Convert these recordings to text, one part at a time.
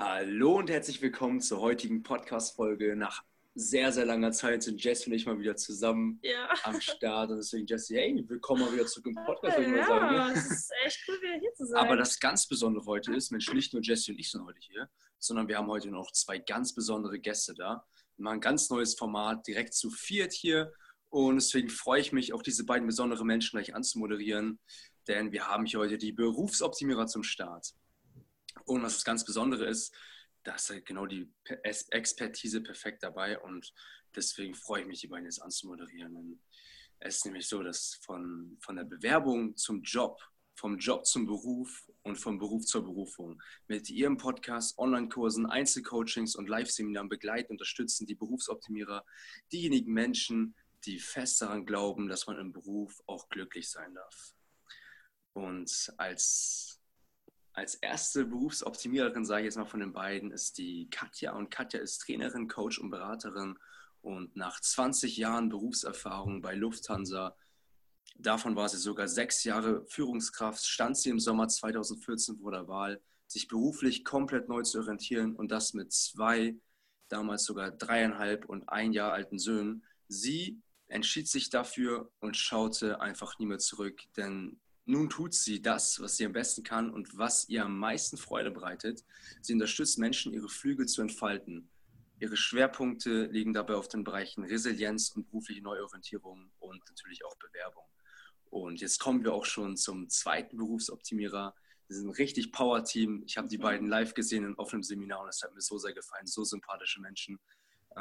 Hallo und herzlich willkommen zur heutigen Podcast-Folge. Nach sehr, sehr langer Zeit sind Jesse und ich mal wieder zusammen ja. am Start. Und deswegen, Jesse, hey, willkommen mal wieder zurück im Podcast, würde ich mal sagen. Ja, es ist echt cool, wieder hier zu sein. Aber das ganz Besondere heute ist, Mensch, nicht nur Jesse und ich sind heute hier, sondern wir haben heute noch zwei ganz besondere Gäste da. Wir machen ein ganz neues Format, direkt zu viert hier. Und deswegen freue ich mich, auch diese beiden besonderen Menschen gleich anzumoderieren, denn wir haben hier heute die Berufsoptimierer zum Start. Und was das ganz Besondere ist, da ist halt genau die Expertise perfekt dabei und deswegen freue ich mich, die beiden jetzt anzumoderieren. Und es ist nämlich so, dass von, von der Bewerbung zum Job, vom Job zum Beruf und vom Beruf zur Berufung mit ihrem Podcast, Online-Kursen, Einzelcoachings und Live-Seminaren begleiten, unterstützen die Berufsoptimierer diejenigen Menschen, die fest daran glauben, dass man im Beruf auch glücklich sein darf. Und als als erste Berufsoptimiererin, sage ich jetzt mal von den beiden, ist die Katja. Und Katja ist Trainerin, Coach und Beraterin. Und nach 20 Jahren Berufserfahrung bei Lufthansa, davon war sie sogar sechs Jahre Führungskraft, stand sie im Sommer 2014 vor der Wahl, sich beruflich komplett neu zu orientieren und das mit zwei, damals sogar dreieinhalb und ein Jahr alten Söhnen. Sie entschied sich dafür und schaute einfach nie mehr zurück, denn nun tut sie das, was sie am besten kann und was ihr am meisten Freude bereitet. Sie unterstützt Menschen, ihre Flügel zu entfalten. Ihre Schwerpunkte liegen dabei auf den Bereichen Resilienz und berufliche Neuorientierung und natürlich auch Bewerbung. Und jetzt kommen wir auch schon zum zweiten Berufsoptimierer. Sie sind ein richtig Power-Team. Ich habe die beiden live gesehen auf einem Seminar und es hat mir so sehr gefallen. So sympathische Menschen.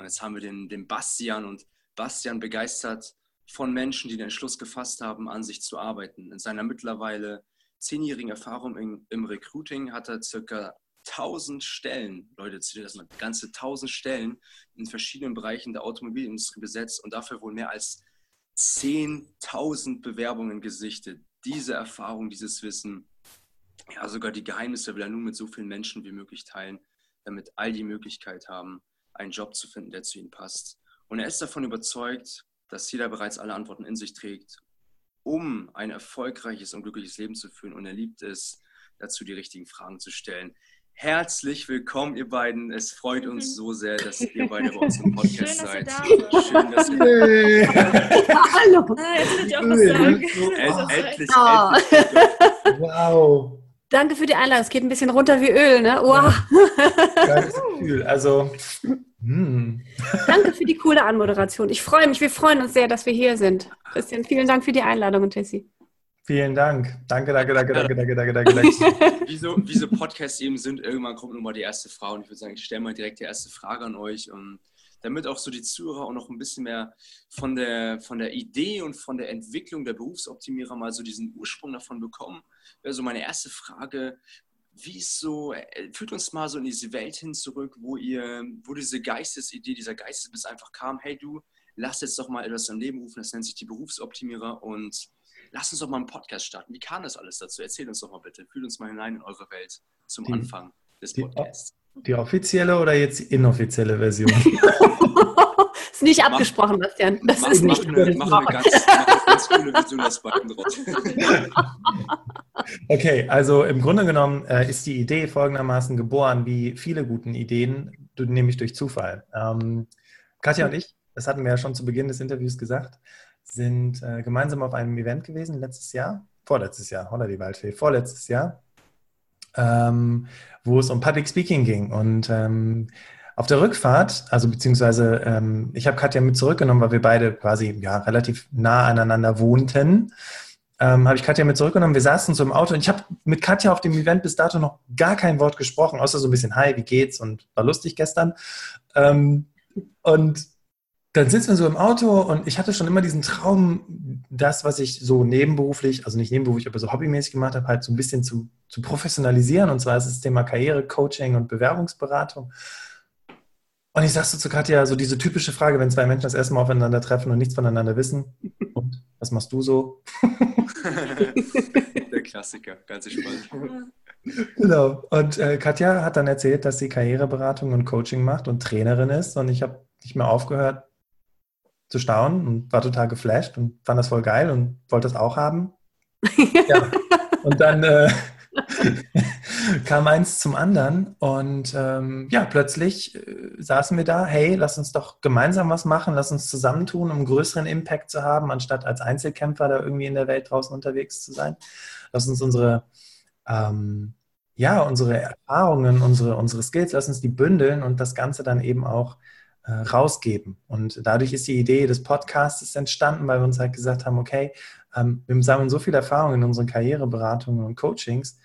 Jetzt haben wir den, den Bastian und Bastian begeistert von Menschen, die den Entschluss gefasst haben, an sich zu arbeiten. In seiner mittlerweile zehnjährigen Erfahrung in, im Recruiting hat er circa 1000 Stellen, Leute, das mal, ganze 1000 Stellen in verschiedenen Bereichen der Automobilindustrie besetzt und dafür wurden mehr als 10.000 Bewerbungen gesichtet. Diese Erfahrung, dieses Wissen, ja, sogar die Geheimnisse will er nun mit so vielen Menschen wie möglich teilen, damit all die Möglichkeit haben, einen Job zu finden, der zu ihnen passt. Und er ist davon überzeugt, dass jeder bereits alle Antworten in sich trägt, um ein erfolgreiches und glückliches Leben zu führen. Und er liebt es, dazu die richtigen Fragen zu stellen. Herzlich willkommen, ihr beiden. Es freut uns so sehr, dass ihr beide bei uns im Podcast Schön, seid. Schön, dass ihr da seid. Hallo. Ah, jetzt ich auch was sagen. Endlich, endlich. Wow. Danke für die Einladung. Es geht ein bisschen runter wie Öl, ne? Wow. Geiles Gefühl. Also, hm. Danke für die coole Anmoderation. Ich freue mich, wir freuen uns sehr, dass wir hier sind. Christian, vielen Dank für die Einladung, Tessie. Vielen Dank. Danke, danke, danke, danke, danke, danke, danke. danke. wie, so, wie so Podcasts eben sind, irgendwann kommt nochmal die erste Frage und ich würde sagen, ich stelle mal direkt die erste Frage an euch, um, damit auch so die Zuhörer auch noch ein bisschen mehr von der, von der Idee und von der Entwicklung der Berufsoptimierer mal so diesen Ursprung davon bekommen. Wäre so meine erste Frage, wie ist so, äh, führt uns mal so in diese Welt hin zurück, wo ihr, wo diese Geistesidee, dieser Geistesbiss einfach kam, hey du, lass jetzt doch mal etwas im Leben rufen, das nennt sich die Berufsoptimierer und lass uns doch mal einen Podcast starten. Wie kam das alles dazu? Erzähl uns doch mal bitte, führt uns mal hinein in eure Welt zum die, Anfang des Podcasts. Die, die offizielle oder jetzt inoffizielle Version? ist nicht abgesprochen, Bastian. Das mach, ist mach nicht eine, mach eine ganz, mach eine ganz coole Version aus beiden draus. Okay, also im Grunde genommen äh, ist die Idee folgendermaßen geboren, wie viele guten Ideen, nämlich durch Zufall. Ähm, Katja und ich, das hatten wir ja schon zu Beginn des Interviews gesagt, sind äh, gemeinsam auf einem Event gewesen letztes Jahr, vorletztes Jahr, holla die Waldfee, vorletztes Jahr, ähm, wo es um Public Speaking ging. Und ähm, auf der Rückfahrt, also beziehungsweise ähm, ich habe Katja mit zurückgenommen, weil wir beide quasi ja, relativ nah aneinander wohnten ähm, habe ich Katja mit zurückgenommen. Wir saßen so im Auto und ich habe mit Katja auf dem Event bis dato noch gar kein Wort gesprochen, außer so ein bisschen Hi, wie geht's und war lustig gestern. Ähm, und dann sitzen wir so im Auto und ich hatte schon immer diesen Traum, das, was ich so nebenberuflich, also nicht nebenberuflich, aber so hobbymäßig gemacht habe, halt so ein bisschen zu, zu professionalisieren. Und zwar ist das Thema Karriere, Coaching und Bewerbungsberatung. Und ich sagte so zu Katja, so diese typische Frage, wenn zwei Menschen das erste Mal aufeinander treffen und nichts voneinander wissen. Und was machst du so? Der Klassiker, ganz spannend. Genau. Und äh, Katja hat dann erzählt, dass sie Karriereberatung und Coaching macht und Trainerin ist. Und ich habe nicht mehr aufgehört zu staunen und war total geflasht und fand das voll geil und wollte das auch haben. ja. Und dann, äh, kam eins zum anderen und ähm, ja, plötzlich äh, saßen wir da, hey, lass uns doch gemeinsam was machen, lass uns zusammentun, um einen größeren Impact zu haben, anstatt als Einzelkämpfer da irgendwie in der Welt draußen unterwegs zu sein. Lass uns unsere, ähm, ja, unsere Erfahrungen, unsere, unsere Skills, lass uns die bündeln und das Ganze dann eben auch äh, rausgeben. Und dadurch ist die Idee des Podcasts entstanden, weil wir uns halt gesagt haben, okay, ähm, wir sammeln so viel Erfahrung in unseren Karriereberatungen und Coachings.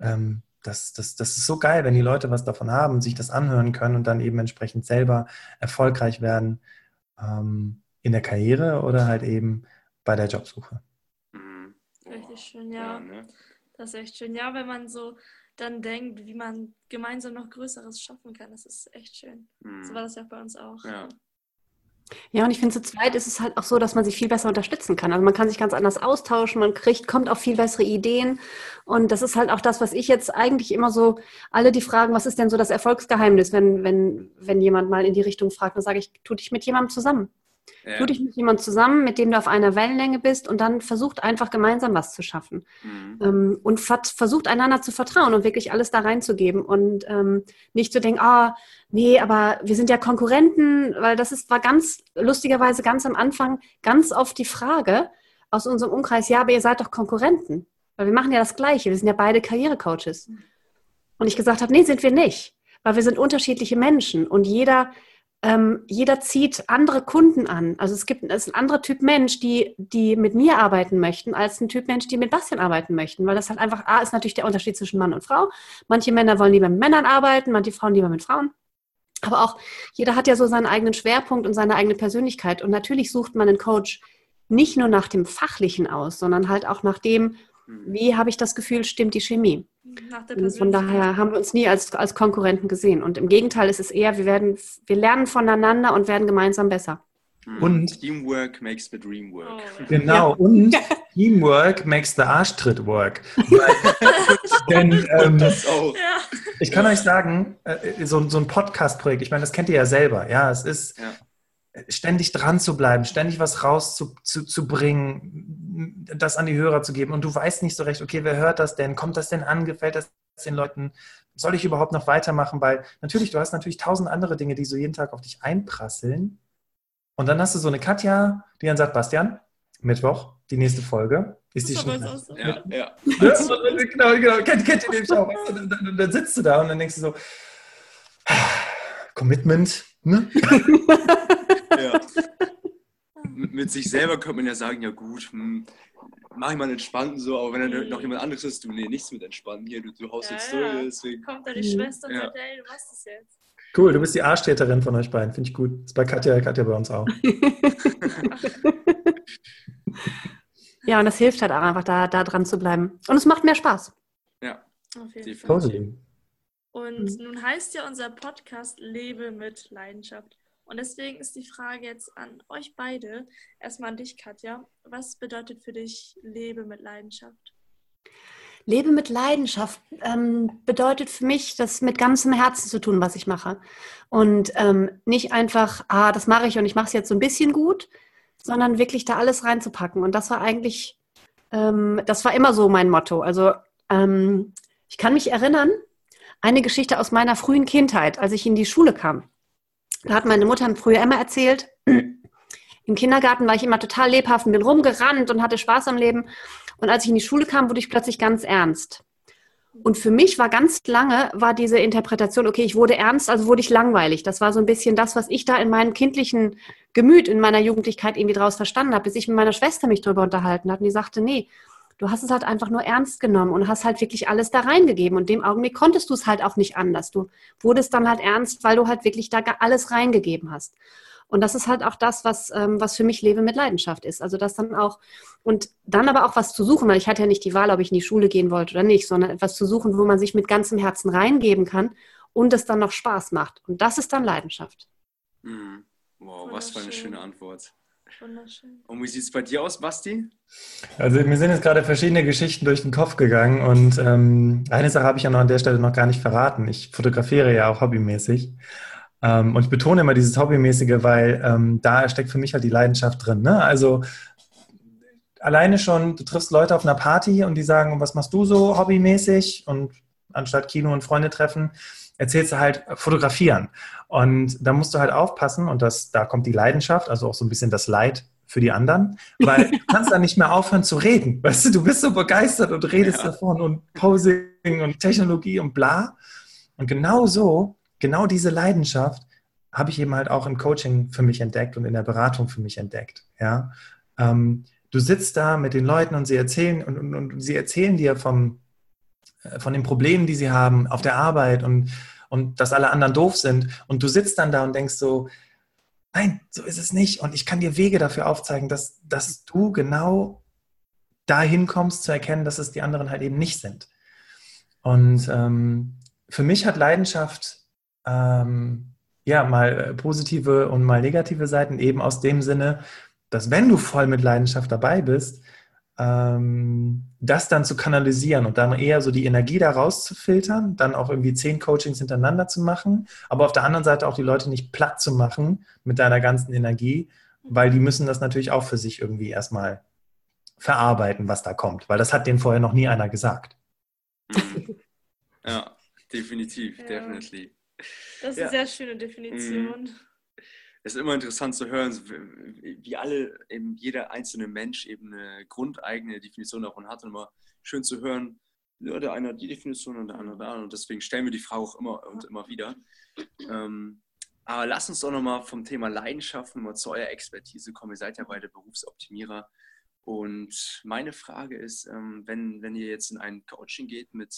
Ähm, das, das, das ist so geil, wenn die Leute was davon haben, sich das anhören können und dann eben entsprechend selber erfolgreich werden ähm, in der Karriere oder halt eben bei der Jobsuche. Mhm. Richtig schön, ja. ja ne? Das ist echt schön. Ja, wenn man so dann denkt, wie man gemeinsam noch Größeres schaffen kann, das ist echt schön. Mhm. So war das ja bei uns auch. Ja. Ja, und ich finde, zu zweit ist es halt auch so, dass man sich viel besser unterstützen kann. Also man kann sich ganz anders austauschen, man kriegt, kommt auf viel bessere Ideen. Und das ist halt auch das, was ich jetzt eigentlich immer so, alle die fragen, was ist denn so das Erfolgsgeheimnis, wenn, wenn, wenn jemand mal in die Richtung fragt, dann sage ich, tu dich mit jemandem zusammen. Ja. Tu dich mit jemandem zusammen, mit dem du auf einer Wellenlänge bist und dann versucht einfach gemeinsam was zu schaffen. Mhm. Ähm, und versucht einander zu vertrauen und wirklich alles da reinzugeben und ähm, nicht zu denken, ah, nee, aber wir sind ja Konkurrenten, weil das ist, war ganz lustigerweise ganz am Anfang ganz oft die Frage aus unserem Umkreis, ja, aber ihr seid doch Konkurrenten. Weil wir machen ja das Gleiche, wir sind ja beide Karrierecoaches. Und ich gesagt habe, nee, sind wir nicht. Weil wir sind unterschiedliche Menschen und jeder ähm, jeder zieht andere Kunden an. Also es gibt es ist ein anderer Typ Mensch, die, die mit mir arbeiten möchten, als ein Typ Mensch, die mit Bastian arbeiten möchten. Weil das halt einfach, A, ist natürlich der Unterschied zwischen Mann und Frau. Manche Männer wollen lieber mit Männern arbeiten, manche Frauen lieber mit Frauen. Aber auch jeder hat ja so seinen eigenen Schwerpunkt und seine eigene Persönlichkeit. Und natürlich sucht man einen Coach nicht nur nach dem Fachlichen aus, sondern halt auch nach dem. Wie habe ich das Gefühl, stimmt die Chemie? Von daher haben wir uns nie als, als Konkurrenten gesehen. Und im Gegenteil ist es eher, wir, werden, wir lernen voneinander und werden gemeinsam besser. Mhm. Und Teamwork makes the dream work. Oh, genau, ja. und Teamwork makes the Arschtritt work. denn ähm, ich kann euch sagen, äh, so, so ein Podcast-Projekt, ich meine, das kennt ihr ja selber, ja, es ist ja ständig dran zu bleiben, ständig was rauszubringen, zu, das an die Hörer zu geben. Und du weißt nicht so recht, okay, wer hört das denn? Kommt das denn an? Gefällt das den Leuten? Soll ich überhaupt noch weitermachen? Weil natürlich, du hast natürlich tausend andere Dinge, die so jeden Tag auf dich einprasseln. Und dann hast du so eine Katja, die dann sagt, Bastian, Mittwoch, die nächste Folge. Ist die schon? So. Ja, ja. genau, genau. Kennt, kennt ihr nämlich auch. Und dann, dann sitzt du da und dann denkst du so, Commitment, ne? ja. Mit sich selber könnte man ja sagen, ja gut, hm, mach ich mal entspannten so, aber wenn dann noch jemand anderes ist, du, nee, nichts mit entspannen, hier, du, du haust ja, jetzt durch, deswegen. Kommt die Schwester und ja. sagt, hey, du machst es jetzt. Cool, du bist die Arschtäterin von euch beiden, finde ich gut. Das ist bei Katja, Katja bei uns auch. ja, und das hilft halt auch einfach, da, da dran zu bleiben. Und es macht mehr Spaß. Ja, auf jeden Fall. Und mhm. nun heißt ja unser Podcast Lebe mit Leidenschaft. Und deswegen ist die Frage jetzt an euch beide, erstmal an dich, Katja. Was bedeutet für dich Lebe mit Leidenschaft? Lebe mit Leidenschaft ähm, bedeutet für mich, das mit ganzem Herzen zu tun, was ich mache. Und ähm, nicht einfach, ah, das mache ich und ich mache es jetzt so ein bisschen gut, sondern wirklich da alles reinzupacken. Und das war eigentlich, ähm, das war immer so mein Motto. Also ähm, ich kann mich erinnern, eine Geschichte aus meiner frühen Kindheit, als ich in die Schule kam. Da hat meine Mutter früher immer erzählt, im Kindergarten war ich immer total lebhaft und bin rumgerannt und hatte Spaß am Leben. Und als ich in die Schule kam, wurde ich plötzlich ganz ernst. Und für mich war ganz lange, war diese Interpretation, okay, ich wurde ernst, also wurde ich langweilig. Das war so ein bisschen das, was ich da in meinem kindlichen Gemüt, in meiner Jugendlichkeit irgendwie draus verstanden habe, bis ich mit meiner Schwester mich darüber unterhalten habe. Und die sagte, nee, Du hast es halt einfach nur ernst genommen und hast halt wirklich alles da reingegeben. Und dem Augenblick konntest du es halt auch nicht anders. Du wurdest dann halt ernst, weil du halt wirklich da alles reingegeben hast. Und das ist halt auch das, was, ähm, was für mich Lebe mit Leidenschaft ist. Also das dann auch, und dann aber auch was zu suchen, weil ich hatte ja nicht die Wahl, ob ich in die Schule gehen wollte oder nicht, sondern etwas zu suchen, wo man sich mit ganzem Herzen reingeben kann und es dann noch Spaß macht. Und das ist dann Leidenschaft. Mhm. Wow, was für eine schöne Antwort. Wunderschön. Und wie sieht es bei dir aus, Basti? Also mir sind jetzt gerade verschiedene Geschichten durch den Kopf gegangen und ähm, eine Sache habe ich ja noch an der Stelle noch gar nicht verraten. Ich fotografiere ja auch hobbymäßig. Ähm, und ich betone immer dieses Hobbymäßige, weil ähm, da steckt für mich halt die Leidenschaft drin. Ne? Also alleine schon, du triffst Leute auf einer Party und die sagen, was machst du so hobbymäßig? Und anstatt Kino und Freunde treffen, erzählst du halt fotografieren. Und da musst du halt aufpassen und das, da kommt die Leidenschaft, also auch so ein bisschen das Leid für die anderen, weil du kannst dann nicht mehr aufhören zu reden. Weißt du, du bist so begeistert und redest ja. davon und Posing und Technologie und bla. Und genau so, genau diese Leidenschaft habe ich eben halt auch im Coaching für mich entdeckt und in der Beratung für mich entdeckt. Ja, ähm, du sitzt da mit den Leuten und sie erzählen und, und, und sie erzählen dir vom, äh, von den Problemen, die sie haben auf der Arbeit und, und dass alle anderen doof sind. Und du sitzt dann da und denkst so, nein, so ist es nicht. Und ich kann dir Wege dafür aufzeigen, dass, dass du genau dahin kommst zu erkennen, dass es die anderen halt eben nicht sind. Und ähm, für mich hat Leidenschaft ähm, ja mal äh, positive und mal negative Seiten, eben aus dem Sinne, dass wenn du voll mit Leidenschaft dabei bist, das dann zu kanalisieren und dann eher so die Energie da rauszufiltern, dann auch irgendwie zehn Coachings hintereinander zu machen, aber auf der anderen Seite auch die Leute nicht platt zu machen mit deiner ganzen Energie, weil die müssen das natürlich auch für sich irgendwie erstmal verarbeiten, was da kommt, weil das hat denen vorher noch nie einer gesagt. Ja, definitiv, ja. definitiv. Das ist ja. eine sehr schöne Definition. Mhm es ist immer interessant zu hören, wie alle, eben jeder einzelne Mensch eben eine grundeigene Definition davon hat und immer schön zu hören, ja, der eine hat die Definition und der andere da und deswegen stellen wir die Frage auch immer und immer wieder. Ähm, aber lass uns doch nochmal vom Thema Leidenschaften mal zu eurer Expertise kommen. Ihr seid ja beide Berufsoptimierer und meine Frage ist, ähm, wenn, wenn ihr jetzt in ein Coaching geht mit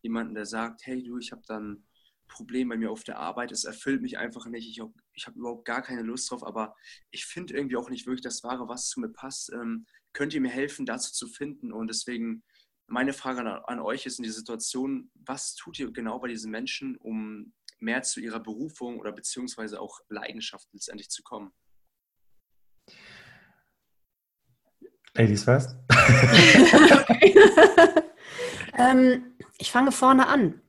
jemandem, der sagt, hey du, ich habe dann Problem bei mir auf der Arbeit. Es erfüllt mich einfach nicht. Ich habe ich hab überhaupt gar keine Lust drauf, aber ich finde irgendwie auch nicht wirklich das Wahre, was zu mir passt. Ähm, könnt ihr mir helfen, dazu zu finden? Und deswegen meine Frage an, an euch ist in dieser Situation, was tut ihr genau bei diesen Menschen, um mehr zu ihrer Berufung oder beziehungsweise auch Leidenschaft letztendlich zu kommen? Ladies first. ähm, ich fange vorne an.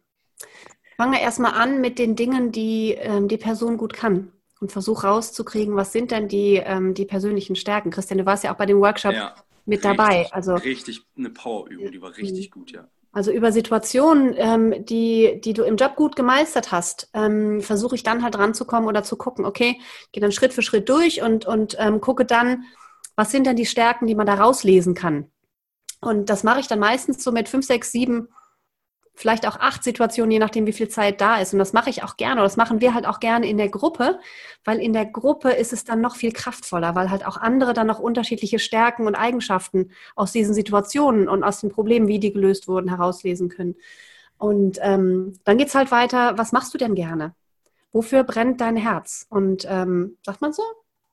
Fange erstmal an mit den Dingen, die ähm, die Person gut kann und versuche rauszukriegen, was sind denn die, ähm, die persönlichen Stärken. Christian, du warst ja auch bei dem Workshop ja, mit richtig, dabei. Also, richtig eine Powerübung, die war richtig gut, ja. Also über Situationen, ähm, die, die du im Job gut gemeistert hast, ähm, versuche ich dann halt ranzukommen oder zu gucken, okay, gehe dann Schritt für Schritt durch und, und ähm, gucke dann, was sind denn die Stärken, die man da rauslesen kann. Und das mache ich dann meistens so mit fünf, sechs, sieben vielleicht auch acht Situationen, je nachdem, wie viel Zeit da ist. Und das mache ich auch gerne. Oder das machen wir halt auch gerne in der Gruppe, weil in der Gruppe ist es dann noch viel kraftvoller, weil halt auch andere dann noch unterschiedliche Stärken und Eigenschaften aus diesen Situationen und aus den Problemen, wie die gelöst wurden, herauslesen können. Und ähm, dann geht es halt weiter, was machst du denn gerne? Wofür brennt dein Herz? Und ähm, sagt man so?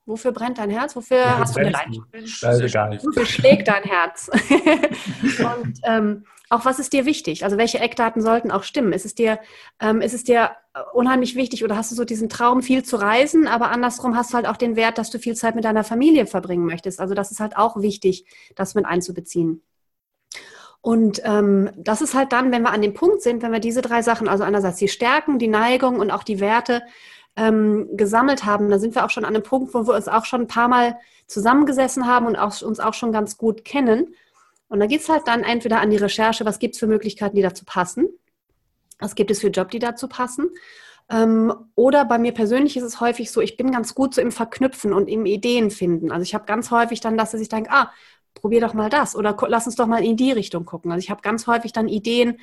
Wofür brennt dein Herz? Wofür ja, hast du eine Leidenschaft? Wofür schlägt dein Herz? und ähm, auch was ist dir wichtig? Also welche Eckdaten sollten auch stimmen? Ist es dir, ähm, ist es dir unheimlich wichtig oder hast du so diesen Traum, viel zu reisen, aber andersrum hast du halt auch den Wert, dass du viel Zeit mit deiner Familie verbringen möchtest. Also das ist halt auch wichtig, das mit einzubeziehen. Und ähm, das ist halt dann, wenn wir an dem Punkt sind, wenn wir diese drei Sachen, also einerseits die Stärken, die Neigung und auch die Werte ähm, gesammelt haben, da sind wir auch schon an einem Punkt, wo wir uns auch schon ein paar Mal zusammengesessen haben und auch, uns auch schon ganz gut kennen. Und da geht es halt dann entweder an die Recherche, was gibt es für Möglichkeiten, die dazu passen, was gibt es für Job, die dazu passen. Ähm, oder bei mir persönlich ist es häufig so, ich bin ganz gut so im Verknüpfen und im Ideen finden. Also ich habe ganz häufig dann, dass ich denke, ah, probier doch mal das oder lass uns doch mal in die Richtung gucken. Also ich habe ganz häufig dann Ideen,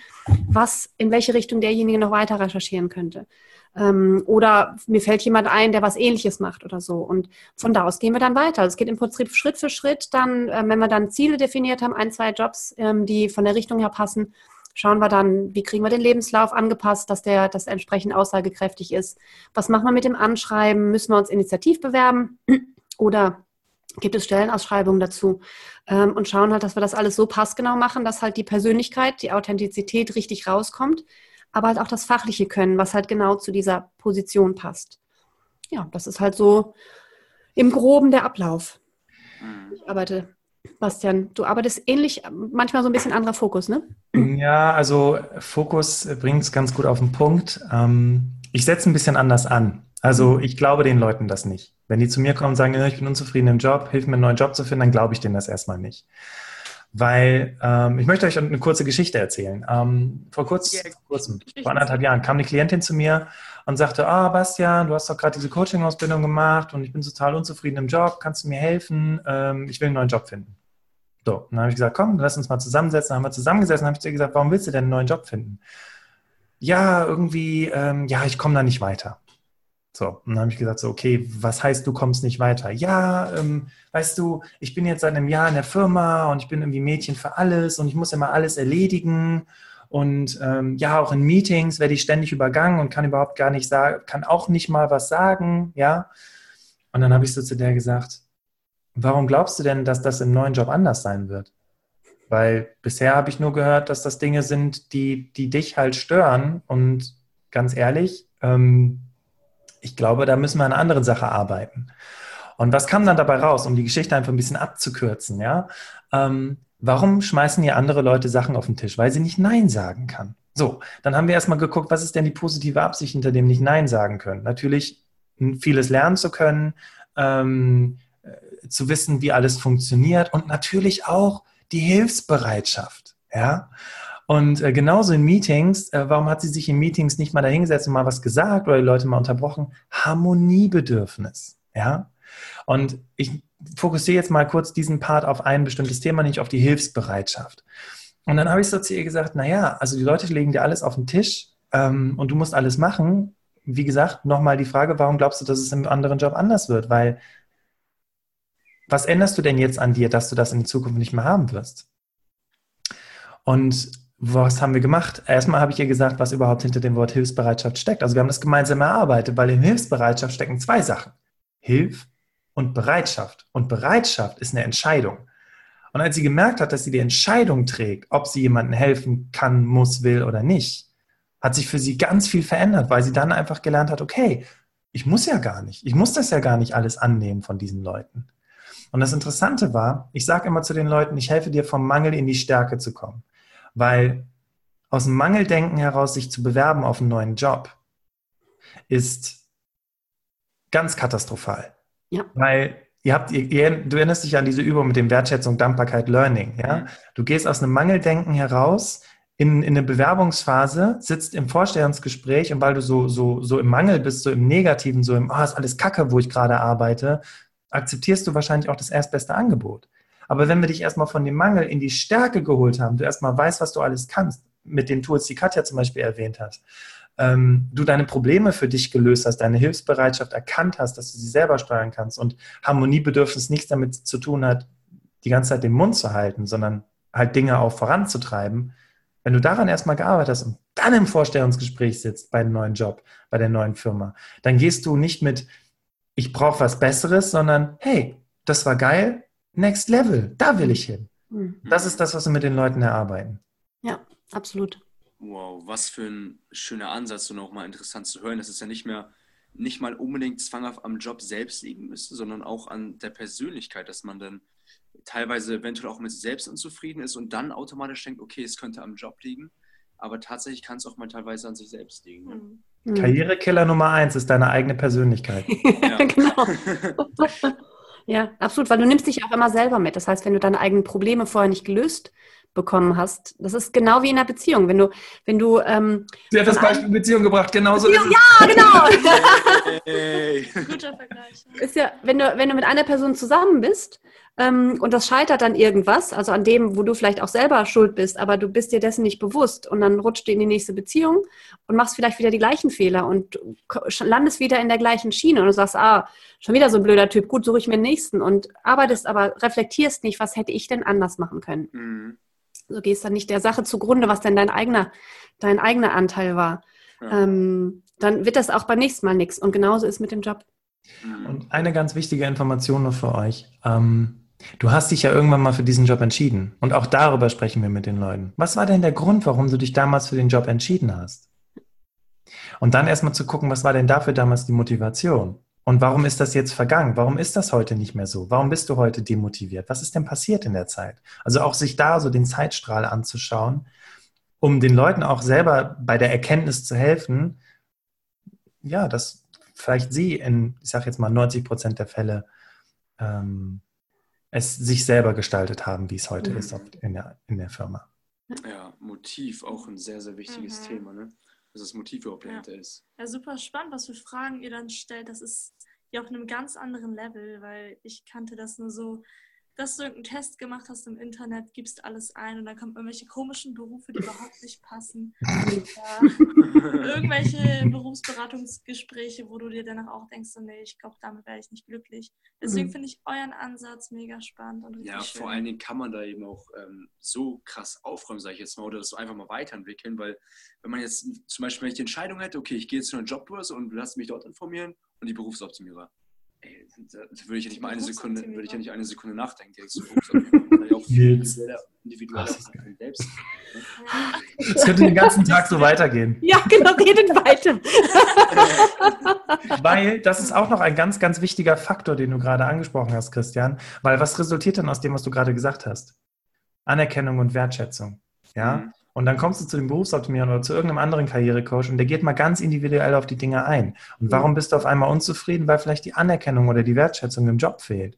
was, in welche Richtung derjenige noch weiter recherchieren könnte. Ähm, oder mir fällt jemand ein, der was ähnliches macht oder so. Und von da aus gehen wir dann weiter. Es geht im Prinzip Schritt für Schritt dann, äh, wenn wir dann Ziele definiert haben, ein, zwei Jobs, ähm, die von der Richtung her passen, schauen wir dann, wie kriegen wir den Lebenslauf angepasst, dass der das entsprechend aussagekräftig ist. Was machen wir mit dem Anschreiben? Müssen wir uns initiativ bewerben? Oder gibt es Stellenausschreibungen dazu ähm, und schauen halt, dass wir das alles so passgenau machen, dass halt die Persönlichkeit, die Authentizität richtig rauskommt, aber halt auch das fachliche Können, was halt genau zu dieser Position passt. Ja, das ist halt so im Groben der Ablauf. Mhm. Ich arbeite, Bastian, du arbeitest ähnlich, manchmal so ein bisschen anderer Fokus, ne? Ja, also Fokus bringt es ganz gut auf den Punkt. Ähm, ich setze ein bisschen anders an. Also mhm. ich glaube den Leuten das nicht Wenn die zu mir kommen und sagen, ich bin unzufrieden im Job, hilf mir einen neuen Job zu finden, dann glaube ich denen das erstmal nicht. Weil ähm, ich möchte euch eine kurze Geschichte erzählen. Ähm, vor, kurz, yeah. kurzem, vor anderthalb Jahren, kam eine Klientin zu mir und sagte, ah, oh, Bastian, du hast doch gerade diese Coaching-Ausbildung gemacht und ich bin total unzufrieden im Job, kannst du mir helfen? Ähm, ich will einen neuen Job finden. So, und dann habe ich gesagt, komm, lass uns mal zusammensetzen. Dann haben wir zusammengesessen, habe ich zu ihr gesagt, warum willst du denn einen neuen Job finden? Ja, irgendwie, ähm, ja, ich komme da nicht weiter. So, und dann habe ich gesagt, so, okay, was heißt, du kommst nicht weiter? Ja, ähm, weißt du, ich bin jetzt seit einem Jahr in der Firma und ich bin irgendwie Mädchen für alles und ich muss immer alles erledigen. Und ähm, ja, auch in Meetings werde ich ständig übergangen und kann überhaupt gar nicht sagen, kann auch nicht mal was sagen, ja. Und dann habe ich so zu der gesagt, warum glaubst du denn, dass das im neuen Job anders sein wird? Weil bisher habe ich nur gehört, dass das Dinge sind, die, die dich halt stören. Und ganz ehrlich, ähm, ich glaube, da müssen wir an einer anderen Sache arbeiten. Und was kam dann dabei raus, um die Geschichte einfach ein bisschen abzukürzen, ja? Ähm, warum schmeißen hier andere Leute Sachen auf den Tisch? Weil sie nicht Nein sagen kann. So, dann haben wir erstmal geguckt, was ist denn die positive Absicht hinter dem nicht Nein sagen können? Natürlich vieles lernen zu können, ähm, äh, zu wissen, wie alles funktioniert und natürlich auch die Hilfsbereitschaft, ja? Und äh, genauso in Meetings, äh, warum hat sie sich in Meetings nicht mal dahingesetzt und mal was gesagt oder die Leute mal unterbrochen? Harmoniebedürfnis, ja. Und ich fokussiere jetzt mal kurz diesen Part auf ein bestimmtes Thema, nicht auf die Hilfsbereitschaft. Und dann habe ich so zu ihr gesagt, naja, also die Leute legen dir alles auf den Tisch ähm, und du musst alles machen. Wie gesagt, nochmal die Frage, warum glaubst du, dass es im anderen Job anders wird? Weil was änderst du denn jetzt an dir, dass du das in Zukunft nicht mehr haben wirst? Und was haben wir gemacht? Erstmal habe ich ihr gesagt, was überhaupt hinter dem Wort Hilfsbereitschaft steckt. Also wir haben das gemeinsam erarbeitet, weil in Hilfsbereitschaft stecken zwei Sachen. Hilf und Bereitschaft. Und Bereitschaft ist eine Entscheidung. Und als sie gemerkt hat, dass sie die Entscheidung trägt, ob sie jemandem helfen kann, muss, will oder nicht, hat sich für sie ganz viel verändert, weil sie dann einfach gelernt hat, okay, ich muss ja gar nicht, ich muss das ja gar nicht alles annehmen von diesen Leuten. Und das Interessante war, ich sage immer zu den Leuten, ich helfe dir vom Mangel in die Stärke zu kommen. Weil aus dem Mangeldenken heraus sich zu bewerben auf einen neuen Job ist ganz katastrophal. Ja. Weil ihr habt, ihr, du erinnerst dich an diese Übung mit dem Wertschätzung, Dankbarkeit, Learning. Ja? Mhm. Du gehst aus einem Mangeldenken heraus in, in eine Bewerbungsphase, sitzt im Vorstellungsgespräch und weil du so, so, so im Mangel bist, so im Negativen, so im, oh, ist alles Kacke, wo ich gerade arbeite, akzeptierst du wahrscheinlich auch das erstbeste Angebot. Aber wenn wir dich erstmal von dem Mangel in die Stärke geholt haben, du erstmal weißt, was du alles kannst, mit den Tools, die Katja zum Beispiel erwähnt hat, ähm, du deine Probleme für dich gelöst hast, deine Hilfsbereitschaft erkannt hast, dass du sie selber steuern kannst und Harmoniebedürfnis nichts damit zu tun hat, die ganze Zeit den Mund zu halten, sondern halt Dinge auch voranzutreiben. Wenn du daran erstmal gearbeitet hast und dann im Vorstellungsgespräch sitzt bei dem neuen Job, bei der neuen Firma, dann gehst du nicht mit, ich brauche was Besseres, sondern hey, das war geil, Next Level, da will ich hin. Mhm. Das ist das, was wir mit den Leuten erarbeiten. Ja, absolut. Wow, was für ein schöner Ansatz und auch mal interessant zu hören, dass es ja nicht mehr, nicht mal unbedingt zwanghaft am Job selbst liegen müsste, sondern auch an der Persönlichkeit, dass man dann teilweise eventuell auch mit sich selbst unzufrieden ist und dann automatisch denkt, okay, es könnte am Job liegen, aber tatsächlich kann es auch mal teilweise an sich selbst liegen. Ne? Mhm. Karrierekiller Nummer eins ist deine eigene Persönlichkeit. ja, genau. Ja, absolut, weil du nimmst dich auch immer selber mit. Das heißt, wenn du deine eigenen Probleme vorher nicht gelöst bekommen hast, das ist genau wie in einer Beziehung. Wenn du, wenn du ähm, Sie hat das Beispiel Beziehung gebracht, genauso Beziehung, ist es. Ja, genau. hey. Guter Vergleich. Ist ja, wenn du, wenn du mit einer Person zusammen bist ähm, und das scheitert dann irgendwas, also an dem, wo du vielleicht auch selber schuld bist, aber du bist dir dessen nicht bewusst und dann rutscht du in die nächste Beziehung und machst vielleicht wieder die gleichen Fehler und landest wieder in der gleichen Schiene und du sagst, ah, schon wieder so ein blöder Typ, gut, suche ich mir den nächsten und arbeitest aber, reflektierst nicht, was hätte ich denn anders machen können. Mhm. Du gehst dann nicht der Sache zugrunde, was denn dein eigener, dein eigener Anteil war. Ja. Ähm, dann wird das auch beim nächsten Mal nichts. Und genauso ist mit dem Job. Und eine ganz wichtige Information noch für euch. Ähm, Du hast dich ja irgendwann mal für diesen Job entschieden. Und auch darüber sprechen wir mit den Leuten. Was war denn der Grund, warum du dich damals für den Job entschieden hast? Und dann erstmal zu gucken, was war denn dafür damals die Motivation? Und warum ist das jetzt vergangen? Warum ist das heute nicht mehr so? Warum bist du heute demotiviert? Was ist denn passiert in der Zeit? Also auch sich da so den Zeitstrahl anzuschauen, um den Leuten auch selber bei der Erkenntnis zu helfen, ja, dass vielleicht sie in, ich sage jetzt mal 90 Prozent der Fälle ähm, es sich selber gestaltet haben, wie es heute mhm. ist in der, in der Firma. Ja, Motiv auch ein sehr, sehr wichtiges mhm. Thema, ne? Dass das Motiv überhaupt ja. ist. Ja, super spannend, was für Fragen ihr dann stellt. Das ist ja auf einem ganz anderen Level, weil ich kannte das nur so, dass du irgendeinen Test gemacht hast im Internet, gibst alles ein und dann kommen irgendwelche komischen Berufe, die überhaupt nicht passen. Ja, irgendwelche Berufsberatungsgespräche, wo du dir danach auch denkst, so, nee, ich glaube, damit werde ich nicht glücklich. Deswegen mhm. finde ich euren Ansatz mega spannend und Ja, schön. vor allen Dingen kann man da eben auch ähm, so krass aufräumen, sage ich jetzt mal, oder das so einfach mal weiterentwickeln, weil wenn man jetzt zum Beispiel, wenn ich die Entscheidung hätte, okay, ich gehe jetzt zu einer Jobbörse und lasse mich dort informieren und die Berufsoptimierer Ey, da würde ich ja nicht mal eine Sekunde, würde ich ja nicht eine Sekunde nachdenken. Ja auch individueller selbst. Es könnte den ganzen Tag so weitergehen. Ja, genau, redet weiter. weil das ist auch noch ein ganz, ganz wichtiger Faktor, den du gerade angesprochen hast, Christian. Weil was resultiert denn aus dem, was du gerade gesagt hast? Anerkennung und Wertschätzung. Ja. Mhm. Und dann kommst du zu dem Berufsoptimierer oder zu irgendeinem anderen Karrierecoach und der geht mal ganz individuell auf die Dinge ein. Und warum bist du auf einmal unzufrieden? Weil vielleicht die Anerkennung oder die Wertschätzung im Job fehlt.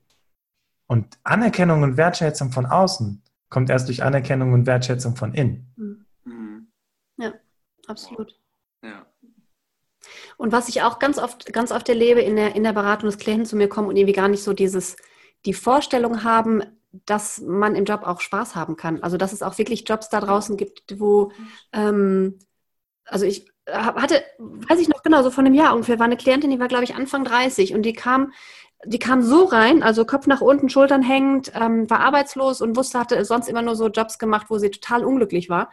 Und Anerkennung und Wertschätzung von außen kommt erst durch Anerkennung und Wertschätzung von innen. Mhm. Ja, absolut. Ja. Und was ich auch ganz oft, ganz oft erlebe in der, in der Beratung, dass Klienten zu mir kommen und irgendwie gar nicht so dieses, die Vorstellung haben, dass man im Job auch Spaß haben kann. Also dass es auch wirklich Jobs da draußen gibt, wo, ähm, also ich hatte, weiß ich noch genau, so von einem Jahr ungefähr, war eine Klientin, die war, glaube ich, Anfang 30 und die kam, die kam so rein, also Kopf nach unten, Schultern hängend, ähm, war arbeitslos und wusste, hatte sonst immer nur so Jobs gemacht, wo sie total unglücklich war.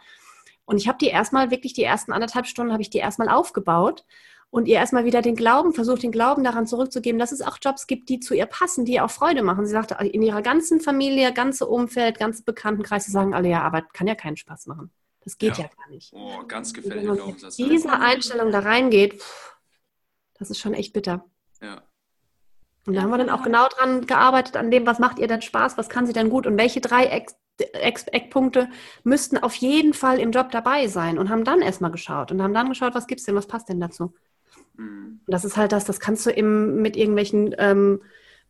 Und ich habe die erstmal, wirklich die ersten anderthalb Stunden, habe ich die erstmal aufgebaut und ihr erstmal wieder den Glauben, versucht den Glauben daran zurückzugeben, dass es auch Jobs gibt, die zu ihr passen, die ihr auch Freude machen. Sie sagte, in ihrer ganzen Familie, ganze Umfeld, ganze Bekanntenkreis, sie sagen alle, ja, Arbeit kann ja keinen Spaß machen. Das geht ja, ja gar nicht. Oh, ganz gefährlicher Glaubenssatz. Wenn diese Einstellung da reingeht, pff, das ist schon echt bitter. Ja. Und da haben wir dann auch genau dran gearbeitet, an dem, was macht ihr denn Spaß, was kann sie denn gut und welche drei Eckpunkte müssten auf jeden Fall im Job dabei sein und haben dann erstmal geschaut und haben dann geschaut, was gibt es denn, was passt denn dazu. Mhm. Das ist halt das, das kannst du eben mit irgendwelchen, ähm,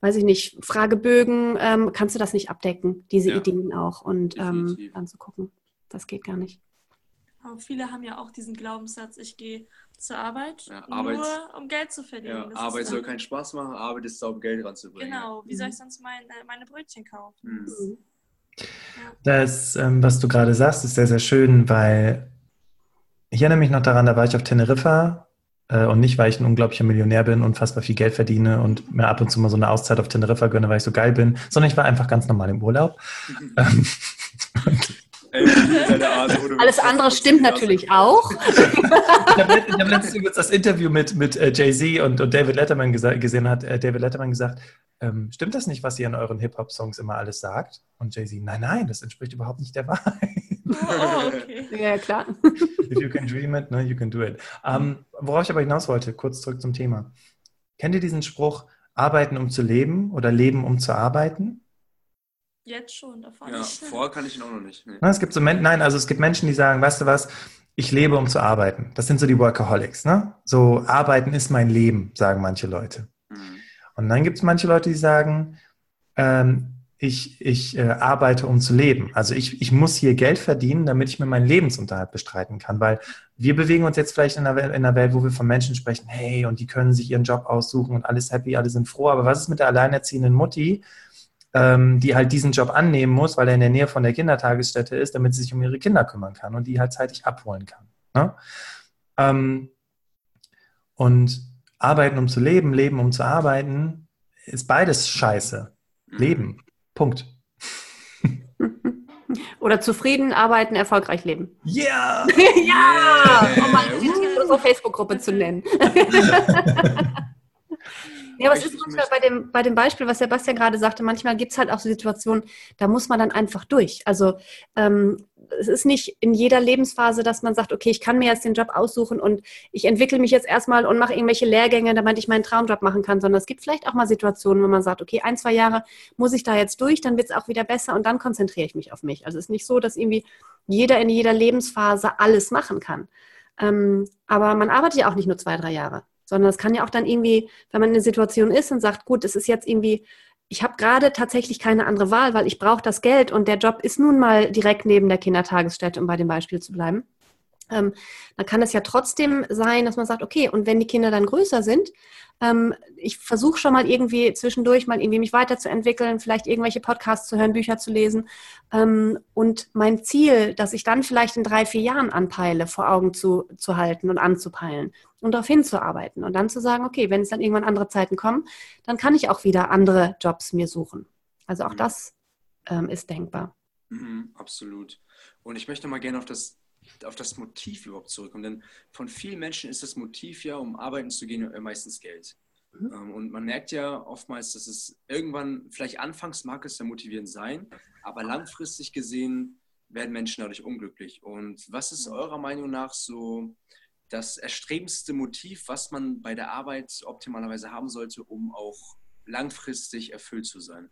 weiß ich nicht, Fragebögen, ähm, kannst du das nicht abdecken, diese ja. Ideen auch. Und ähm, dann zu gucken, das geht gar nicht. Aber viele haben ja auch diesen Glaubenssatz, ich gehe zur Arbeit, ja, Arbeit nur um Geld zu verdienen. Ja, Arbeit soll keinen Spaß machen, Arbeit ist da, um Geld ranzubringen. Genau, wie mhm. soll ich sonst mein, äh, meine Brötchen kaufen? Mhm. Das, ähm, was du gerade sagst, ist sehr, sehr schön, weil ich erinnere mich noch daran, da war ich auf Teneriffa und nicht, weil ich ein unglaublicher Millionär bin, unfassbar viel Geld verdiene und mir ab und zu mal so eine Auszeit auf Teneriffa gönne, weil ich so geil bin, sondern ich war einfach ganz normal im Urlaub. Mhm. Alles andere stimmt natürlich auch. ich habe hab letztens das Interview mit, mit äh, Jay-Z und, und David Letterman gesehen, hat äh, David Letterman gesagt, ähm, stimmt das nicht, was ihr in euren Hip-Hop-Songs immer alles sagt? Und Jay-Z, nein, nein, das entspricht überhaupt nicht der Wahrheit. Oh, okay. ja, klar. If you can dream it, no, you can do it. Um, worauf ich aber hinaus wollte, kurz zurück zum Thema. Kennt ihr diesen Spruch, arbeiten um zu leben oder leben um zu arbeiten? Jetzt schon, davor ja, nicht. Vorher kann ich ihn auch noch nicht. Nee. Es gibt so nein, also es gibt Menschen, die sagen, weißt du was, ich lebe, um zu arbeiten. Das sind so die Workaholics, ne? So, arbeiten ist mein Leben, sagen manche Leute. Mhm. Und dann gibt es manche Leute, die sagen, ähm, ich, ich äh, arbeite, um zu leben. Also ich, ich muss hier Geld verdienen, damit ich mir meinen Lebensunterhalt bestreiten kann. Weil wir bewegen uns jetzt vielleicht in einer, in einer Welt, wo wir von Menschen sprechen, hey, und die können sich ihren Job aussuchen und alles happy, alle sind froh. Aber was ist mit der alleinerziehenden Mutti, ähm, die halt diesen Job annehmen muss, weil er in der Nähe von der Kindertagesstätte ist, damit sie sich um ihre Kinder kümmern kann und die halt zeitig abholen kann. Ne? Ähm, und arbeiten, um zu leben, leben, um zu arbeiten, ist beides scheiße. Leben. Punkt. Oder zufrieden arbeiten, erfolgreich leben. Yeah. ja! Um mal unsere Facebook-Gruppe zu nennen. Ja, aber es ist manchmal bei dem, bei dem Beispiel, was Sebastian gerade sagte, manchmal gibt es halt auch so Situationen, da muss man dann einfach durch. Also ähm, es ist nicht in jeder Lebensphase, dass man sagt, okay, ich kann mir jetzt den Job aussuchen und ich entwickle mich jetzt erstmal und mache irgendwelche Lehrgänge, damit ich meinen Traumjob machen kann, sondern es gibt vielleicht auch mal Situationen, wo man sagt, okay, ein, zwei Jahre muss ich da jetzt durch, dann wird es auch wieder besser und dann konzentriere ich mich auf mich. Also es ist nicht so, dass irgendwie jeder in jeder Lebensphase alles machen kann. Ähm, aber man arbeitet ja auch nicht nur zwei, drei Jahre sondern es kann ja auch dann irgendwie, wenn man in einer Situation ist und sagt, gut, es ist jetzt irgendwie, ich habe gerade tatsächlich keine andere Wahl, weil ich brauche das Geld und der Job ist nun mal direkt neben der Kindertagesstätte, um bei dem Beispiel zu bleiben. Ähm, dann kann es ja trotzdem sein, dass man sagt, okay, und wenn die Kinder dann größer sind, ähm, ich versuche schon mal irgendwie zwischendurch mal irgendwie mich weiterzuentwickeln, vielleicht irgendwelche Podcasts zu hören, Bücher zu lesen. Ähm, und mein Ziel, dass ich dann vielleicht in drei, vier Jahren anpeile, vor Augen zu, zu halten und anzupeilen und darauf hinzuarbeiten. Und dann zu sagen, okay, wenn es dann irgendwann andere Zeiten kommen, dann kann ich auch wieder andere Jobs mir suchen. Also auch mhm. das ähm, ist denkbar. Mhm, absolut. Und ich möchte mal gerne auf das auf das Motiv überhaupt zurückkommen. Denn von vielen Menschen ist das Motiv ja, um arbeiten zu gehen, meistens Geld. Mhm. Ähm, und man merkt ja oftmals, dass es irgendwann, vielleicht anfangs mag es ja motivierend sein, aber langfristig gesehen werden Menschen dadurch unglücklich. Und was ist eurer Meinung nach so das erstrebendste Motiv, was man bei der Arbeit optimalerweise haben sollte, um auch langfristig erfüllt zu sein?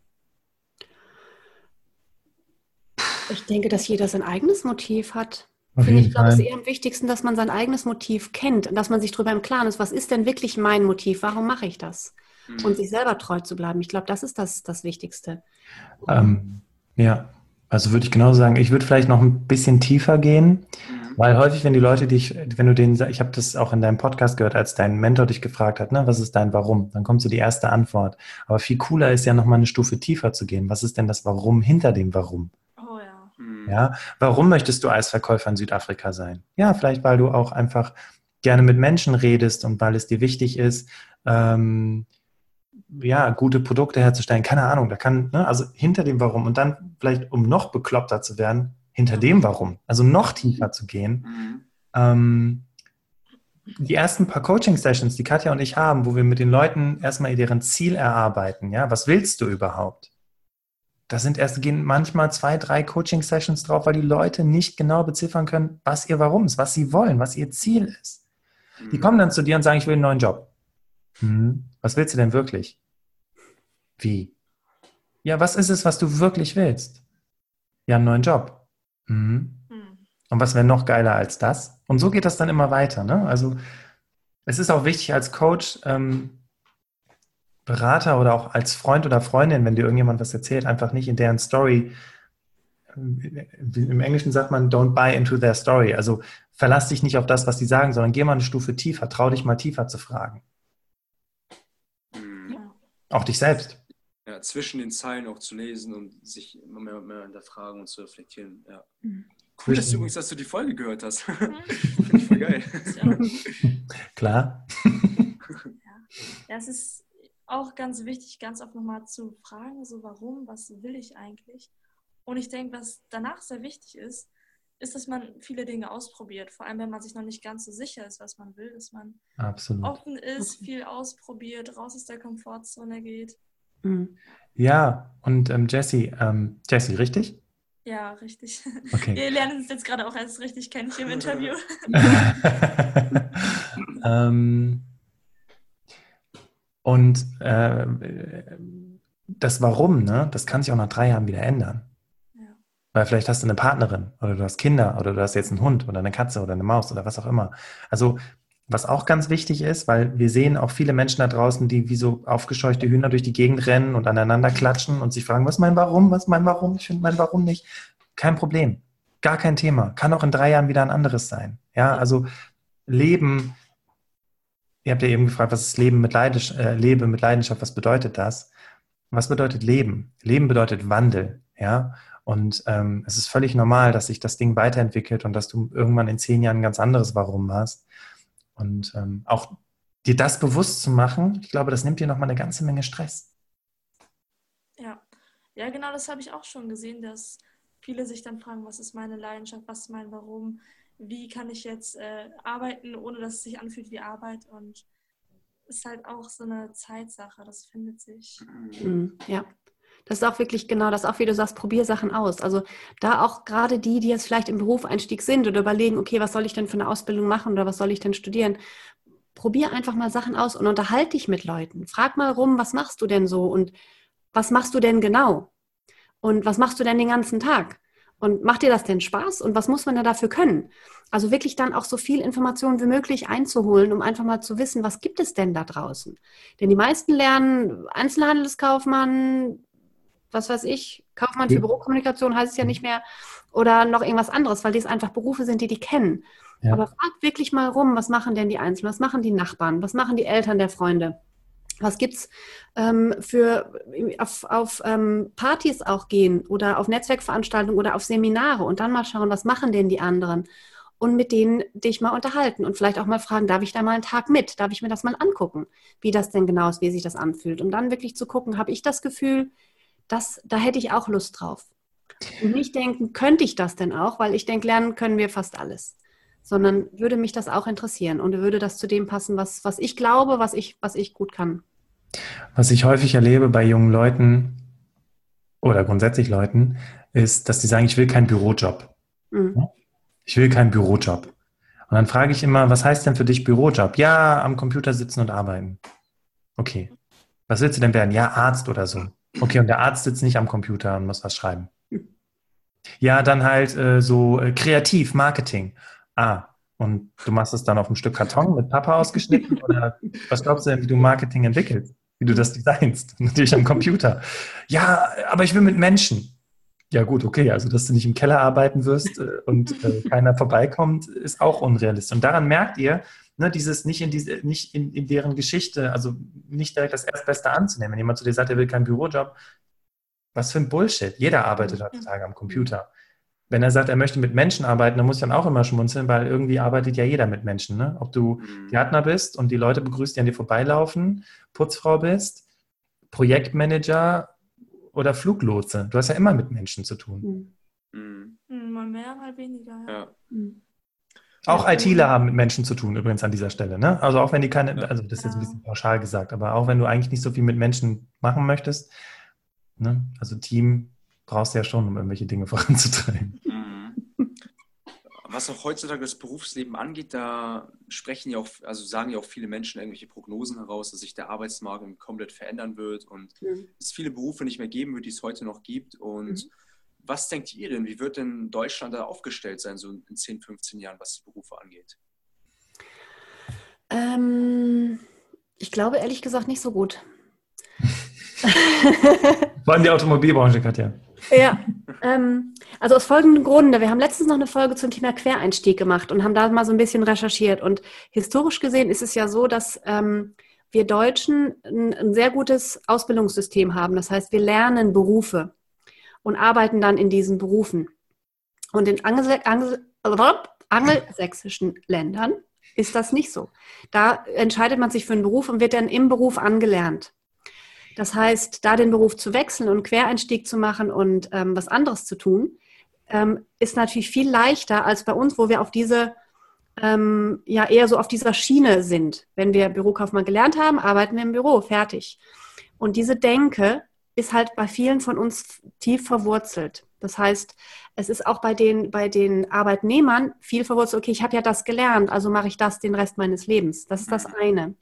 Ich denke, dass jeder sein eigenes Motiv hat. Finde ich, glaube, es ist eher am wichtigsten, dass man sein eigenes Motiv kennt und dass man sich darüber im Klaren ist, was ist denn wirklich mein Motiv, warum mache ich das? Mhm. Und sich selber treu zu bleiben. Ich glaube, das ist das, das Wichtigste. Ähm, ja, also würde ich genau sagen, ich würde vielleicht noch ein bisschen tiefer gehen, mhm. weil häufig, wenn die Leute dich, wenn du denen, ich habe das auch in deinem Podcast gehört, als dein Mentor dich gefragt hat, ne, was ist dein Warum? Dann kommt so die erste Antwort. Aber viel cooler ist ja noch mal eine Stufe tiefer zu gehen. Was ist denn das Warum hinter dem Warum? Ja, warum möchtest du Eisverkäufer in Südafrika sein? Ja, vielleicht weil du auch einfach gerne mit Menschen redest und weil es dir wichtig ist, ähm, ja, gute Produkte herzustellen. Keine Ahnung, da kann, ne, also hinter dem Warum und dann vielleicht, um noch bekloppter zu werden, hinter dem Warum, also noch tiefer zu gehen. Mhm. Ähm, die ersten paar Coaching-Sessions, die Katja und ich haben, wo wir mit den Leuten erstmal deren Ziel erarbeiten, ja, was willst du überhaupt? Da sind erst gehen manchmal zwei, drei Coaching-Sessions drauf, weil die Leute nicht genau beziffern können, was ihr Warum ist, was sie wollen, was ihr Ziel ist. Die mhm. kommen dann zu dir und sagen, ich will einen neuen Job. Hm, was willst du denn wirklich? Wie? Ja, was ist es, was du wirklich willst? Ja, einen neuen Job. Hm. Und was wäre noch geiler als das? Und so geht das dann immer weiter. Ne? Also es ist auch wichtig als Coach, ähm, Berater oder auch als Freund oder Freundin, wenn dir irgendjemand was erzählt, einfach nicht in deren Story. Im Englischen sagt man, don't buy into their story. Also verlass dich nicht auf das, was sie sagen, sondern geh mal eine Stufe tiefer, trau dich mal tiefer zu fragen. Ja. Auch dich selbst. Ja, zwischen den Zeilen auch zu lesen und sich immer mehr und mehr hinterfragen und zu reflektieren. Ja. Mhm. Cool, dass du übrigens, dass du die Folge gehört hast. Mhm. Finde ich voll geil. Klar. Ja, es ist auch ganz wichtig, ganz oft nochmal zu fragen, so warum, was will ich eigentlich? Und ich denke, was danach sehr wichtig ist, ist, dass man viele Dinge ausprobiert. Vor allem, wenn man sich noch nicht ganz so sicher ist, was man will, dass man Absolut. offen ist, viel ausprobiert, raus aus der Komfortzone geht. Mhm. Ja, und ähm, Jessie, ähm, Jessie, richtig? Ja, richtig. Okay. Wir lernen uns jetzt gerade auch erst richtig kennen hier im Interview. ähm, und äh, das Warum, ne, das kann sich auch nach drei Jahren wieder ändern. Ja. Weil vielleicht hast du eine Partnerin oder du hast Kinder oder du hast jetzt einen Hund oder eine Katze oder eine Maus oder was auch immer. Also was auch ganz wichtig ist, weil wir sehen auch viele Menschen da draußen, die wie so aufgescheuchte Hühner durch die Gegend rennen und aneinander klatschen und sich fragen, was ist mein Warum, was ist mein Warum, ich finde mein Warum nicht. Kein Problem, gar kein Thema. Kann auch in drei Jahren wieder ein anderes sein. Ja, also Leben Ihr habt ja eben gefragt, was ist Leben mit Leidenschaft, äh, Lebe mit Leidenschaft, was bedeutet das? Was bedeutet Leben? Leben bedeutet Wandel, ja. Und ähm, es ist völlig normal, dass sich das Ding weiterentwickelt und dass du irgendwann in zehn Jahren ein ganz anderes Warum hast. Und ähm, auch dir das bewusst zu machen, ich glaube, das nimmt dir nochmal eine ganze Menge Stress. Ja, ja, genau, das habe ich auch schon gesehen, dass viele sich dann fragen, was ist meine Leidenschaft, was ist mein Warum? Wie kann ich jetzt äh, arbeiten, ohne dass es sich anfühlt wie Arbeit. Und ist halt auch so eine Zeitsache, das findet sich. Mhm, ja. Das ist auch wirklich genau das, auch wie du sagst, probier Sachen aus. Also da auch gerade die, die jetzt vielleicht im Berufseinstieg sind oder überlegen, okay, was soll ich denn für eine Ausbildung machen oder was soll ich denn studieren? Probier einfach mal Sachen aus und unterhalte dich mit Leuten. Frag mal rum, was machst du denn so und was machst du denn genau? Und was machst du denn den ganzen Tag? Und macht dir das denn Spaß? Und was muss man da dafür können? Also wirklich dann auch so viel Informationen wie möglich einzuholen, um einfach mal zu wissen, was gibt es denn da draußen? Denn die meisten lernen Einzelhandelskaufmann, was weiß ich, Kaufmann für Bürokommunikation heißt es ja nicht mehr, oder noch irgendwas anderes, weil dies einfach Berufe sind, die die kennen. Ja. Aber fragt wirklich mal rum, was machen denn die Einzelnen, was machen die Nachbarn, was machen die Eltern der Freunde? Was gibt's ähm, für auf, auf ähm, Partys auch gehen oder auf Netzwerkveranstaltungen oder auf Seminare und dann mal schauen, was machen denn die anderen und mit denen dich mal unterhalten und vielleicht auch mal fragen, darf ich da mal einen Tag mit? Darf ich mir das mal angucken, wie das denn genau ist, wie sich das anfühlt? Und dann wirklich zu gucken, habe ich das Gefühl, dass da hätte ich auch Lust drauf. Und nicht denken, könnte ich das denn auch? Weil ich denke, lernen können wir fast alles. Sondern würde mich das auch interessieren und würde das zu dem passen, was, was ich glaube, was ich, was ich gut kann. Was ich häufig erlebe bei jungen Leuten oder grundsätzlich Leuten, ist, dass die sagen, ich will keinen Bürojob. Mhm. Ich will keinen Bürojob. Und dann frage ich immer, was heißt denn für dich Bürojob? Ja, am Computer sitzen und arbeiten. Okay. Was willst du denn werden? Ja, Arzt oder so. Okay, und der Arzt sitzt nicht am Computer und muss was schreiben. Ja, dann halt äh, so äh, kreativ, Marketing. Ah, und du machst es dann auf ein Stück Karton mit Papa ausgeschnitten oder was glaubst du denn, wie du Marketing entwickelst? Wie du das designst? Natürlich am Computer. Ja, aber ich will mit Menschen. Ja gut, okay, also dass du nicht im Keller arbeiten wirst äh, und äh, keiner vorbeikommt, ist auch unrealistisch. Und daran merkt ihr, ne, dieses nicht in diese, nicht in, in deren Geschichte, also nicht direkt das Erstbeste anzunehmen. Wenn jemand zu dir sagt, er will keinen Bürojob, was für ein Bullshit. Jeder arbeitet heutzutage am Computer. Wenn er sagt, er möchte mit Menschen arbeiten, dann muss ich dann auch immer schmunzeln, weil irgendwie arbeitet ja jeder mit Menschen. Ne? Ob du mhm. Gärtner bist und die Leute begrüßt, die an dir vorbeilaufen, Putzfrau bist, Projektmanager oder Fluglotse. Du hast ja immer mit Menschen zu tun. Mhm. mhm. Mal mehr, mal weniger. Ja. ja. Mhm. Auch ITler haben mit Menschen zu tun, übrigens an dieser Stelle. Ne? Also auch wenn die keine, also das ist jetzt ein bisschen pauschal gesagt, aber auch wenn du eigentlich nicht so viel mit Menschen machen möchtest, Ne? Also Team brauchst du ja schon, um irgendwelche Dinge voranzutreiben. Was auch heutzutage das Berufsleben angeht, da sprechen ja auch, also sagen ja auch viele Menschen irgendwelche Prognosen heraus, dass sich der Arbeitsmarkt komplett verändern wird und mhm. es viele Berufe nicht mehr geben wird, die es heute noch gibt. Und mhm. was denkt ihr denn, wie wird denn Deutschland da aufgestellt sein, so in 10, 15 Jahren, was die Berufe angeht? Ähm, ich glaube ehrlich gesagt nicht so gut. Vor allem die Automobilbranche, Katja. Ja, ähm, also aus folgendem Grunde. Wir haben letztens noch eine Folge zum Thema Quereinstieg gemacht und haben da mal so ein bisschen recherchiert. Und historisch gesehen ist es ja so, dass ähm, wir Deutschen ein, ein, sehr gutes Ausbildungssystem haben. Das heißt, wir lernen Berufe und arbeiten dann in diesen Berufen. Und in Angel Angel angelsächsischen Ländern ist das nicht so. Da entscheidet man sich für einen Beruf und wird dann im Beruf angelernt. Das heißt, da den Beruf zu wechseln und Quereinstieg zu machen und ähm, was anderes zu tun, ähm, ist natürlich viel leichter als bei uns, wo wir auf diese, ähm, ja eher so auf dieser Schiene sind. Wenn wir Bürokaufmann gelernt haben, arbeiten wir im Büro, fertig. Und diese Denke ist halt bei vielen von uns tief verwurzelt. Das heißt, es ist auch bei den, bei den Arbeitnehmern viel verwurzelt, okay, ich habe ja das gelernt, also mache ich das den Rest meines Lebens. Das ist das eine.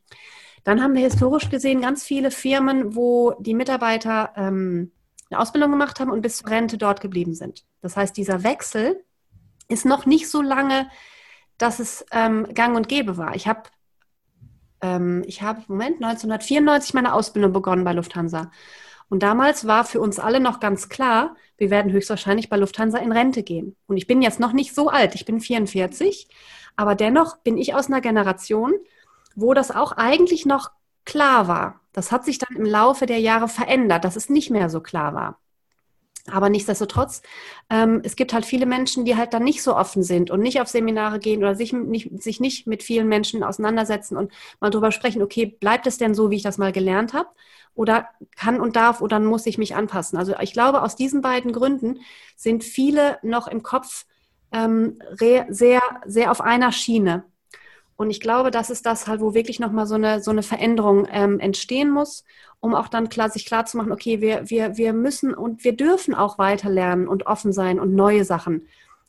Dann haben wir historisch gesehen ganz viele Firmen, wo die Mitarbeiter ähm, eine Ausbildung gemacht haben und bis zur Rente dort geblieben sind. Das heißt, dieser Wechsel ist noch nicht so lange, dass es ähm, gang und gäbe war. Ich habe ähm, ich habe, Moment, 1994 meine Ausbildung begonnen bei Lufthansa. Und damals war für uns alle noch ganz klar, wir werden höchstwahrscheinlich bei Lufthansa in Rente gehen. Und ich bin jetzt noch nicht so alt, ich bin 44, aber dennoch bin ich aus einer Generation, wo das auch eigentlich noch klar war. Das hat sich dann im Laufe der Jahre verändert, dass es nicht mehr so klar war. Aber nichtsdestotrotz, ähm, es gibt halt viele Menschen, die halt dann nicht so offen sind und nicht auf Seminare gehen oder sich nicht, sich nicht mit vielen Menschen auseinandersetzen und mal drüber sprechen, okay, bleibt es denn so, wie ich das mal gelernt habe? Oder kann und darf oder muss ich mich anpassen? Also ich glaube, aus diesen beiden Gründen sind viele noch im Kopf ähm, sehr, sehr auf einer Schiene. Und ich glaube, das ist das halt, wo wirklich nochmal so eine, so eine Veränderung ähm, entstehen muss, um auch dann klar, sich klar zu machen, okay, wir, wir, wir müssen und wir dürfen auch weiter lernen und offen sein und neue Sachen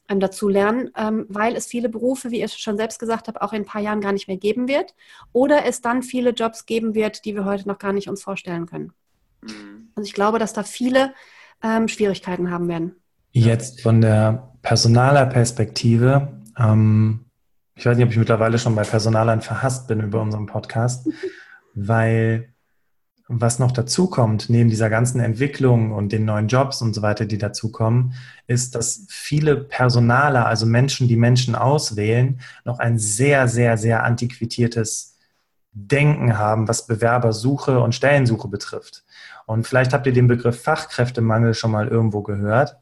ähm, dazu lernen, ähm, weil es viele Berufe, wie ich schon selbst gesagt habe, auch in ein paar Jahren gar nicht mehr geben wird. Oder es dann viele Jobs geben wird, die wir heute noch gar nicht uns vorstellen können. Mhm. Also ich glaube, dass da viele ähm, Schwierigkeiten haben werden. Jetzt von der Personalerperspektive, ähm, ich weiß nicht, ob ich mittlerweile schon bei Personalern verhasst bin über unseren Podcast, weil was noch dazu kommt, neben dieser ganzen Entwicklung und den neuen Jobs und so weiter, die dazukommen, ist, dass viele Personaler, also Menschen, die Menschen auswählen, noch ein sehr, sehr, sehr antiquitiertes Denken haben, was Bewerbersuche und Stellensuche betrifft. Und vielleicht habt ihr den Begriff Fachkräftemangel schon mal irgendwo gehört.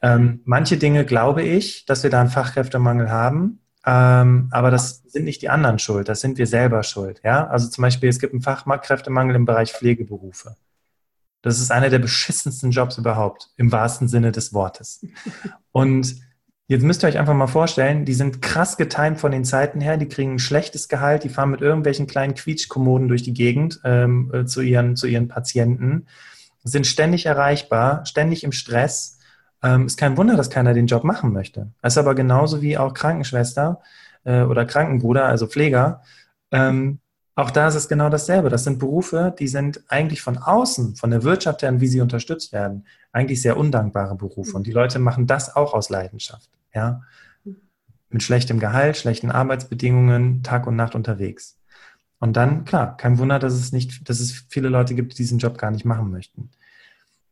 Ähm, manche Dinge glaube ich, dass wir da einen Fachkräftemangel haben. Ähm, aber das sind nicht die anderen schuld, das sind wir selber schuld. Ja? Also zum Beispiel, es gibt einen Fachkräftemangel im Bereich Pflegeberufe. Das ist einer der beschissensten Jobs überhaupt, im wahrsten Sinne des Wortes. Und jetzt müsst ihr euch einfach mal vorstellen, die sind krass getimt von den Zeiten her, die kriegen ein schlechtes Gehalt, die fahren mit irgendwelchen kleinen Quietschkommoden durch die Gegend ähm, äh, zu, ihren, zu ihren Patienten, sind ständig erreichbar, ständig im Stress ähm, ist kein Wunder, dass keiner den Job machen möchte. Das ist aber genauso wie auch Krankenschwester äh, oder Krankenbruder, also Pfleger. Ähm, auch da ist es genau dasselbe. Das sind Berufe, die sind eigentlich von außen, von der Wirtschaft her, wie sie unterstützt werden, eigentlich sehr undankbare Berufe. Und die Leute machen das auch aus Leidenschaft. Ja? Mit schlechtem Gehalt, schlechten Arbeitsbedingungen, Tag und Nacht unterwegs. Und dann, klar, kein Wunder, dass es nicht, dass es viele Leute gibt, die diesen Job gar nicht machen möchten.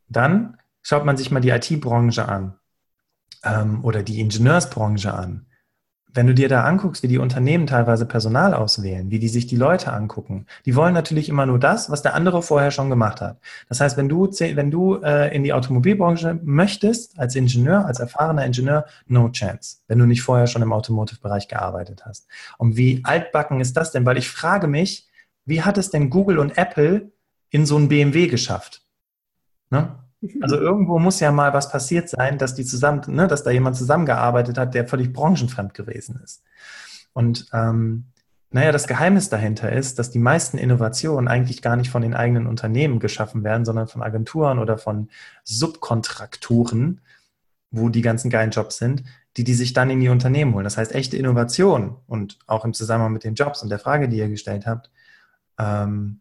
Dann Schaut man sich mal die IT-Branche an ähm, oder die Ingenieursbranche an. Wenn du dir da anguckst, wie die Unternehmen teilweise Personal auswählen, wie die sich die Leute angucken, die wollen natürlich immer nur das, was der andere vorher schon gemacht hat. Das heißt, wenn du, wenn du äh, in die Automobilbranche möchtest, als Ingenieur, als erfahrener Ingenieur, no chance, wenn du nicht vorher schon im Automotive-Bereich gearbeitet hast. Und wie altbacken ist das denn? Weil ich frage mich, wie hat es denn Google und Apple in so ein BMW geschafft? Ne? Also irgendwo muss ja mal was passiert sein, dass die zusammen, ne, dass da jemand zusammengearbeitet hat, der völlig branchenfremd gewesen ist. Und ähm, naja, das Geheimnis dahinter ist, dass die meisten Innovationen eigentlich gar nicht von den eigenen Unternehmen geschaffen werden, sondern von Agenturen oder von Subkontrakturen, wo die ganzen geilen Jobs sind, die die sich dann in die Unternehmen holen. Das heißt, echte Innovation und auch im Zusammenhang mit den Jobs und der Frage, die ihr gestellt habt, ähm,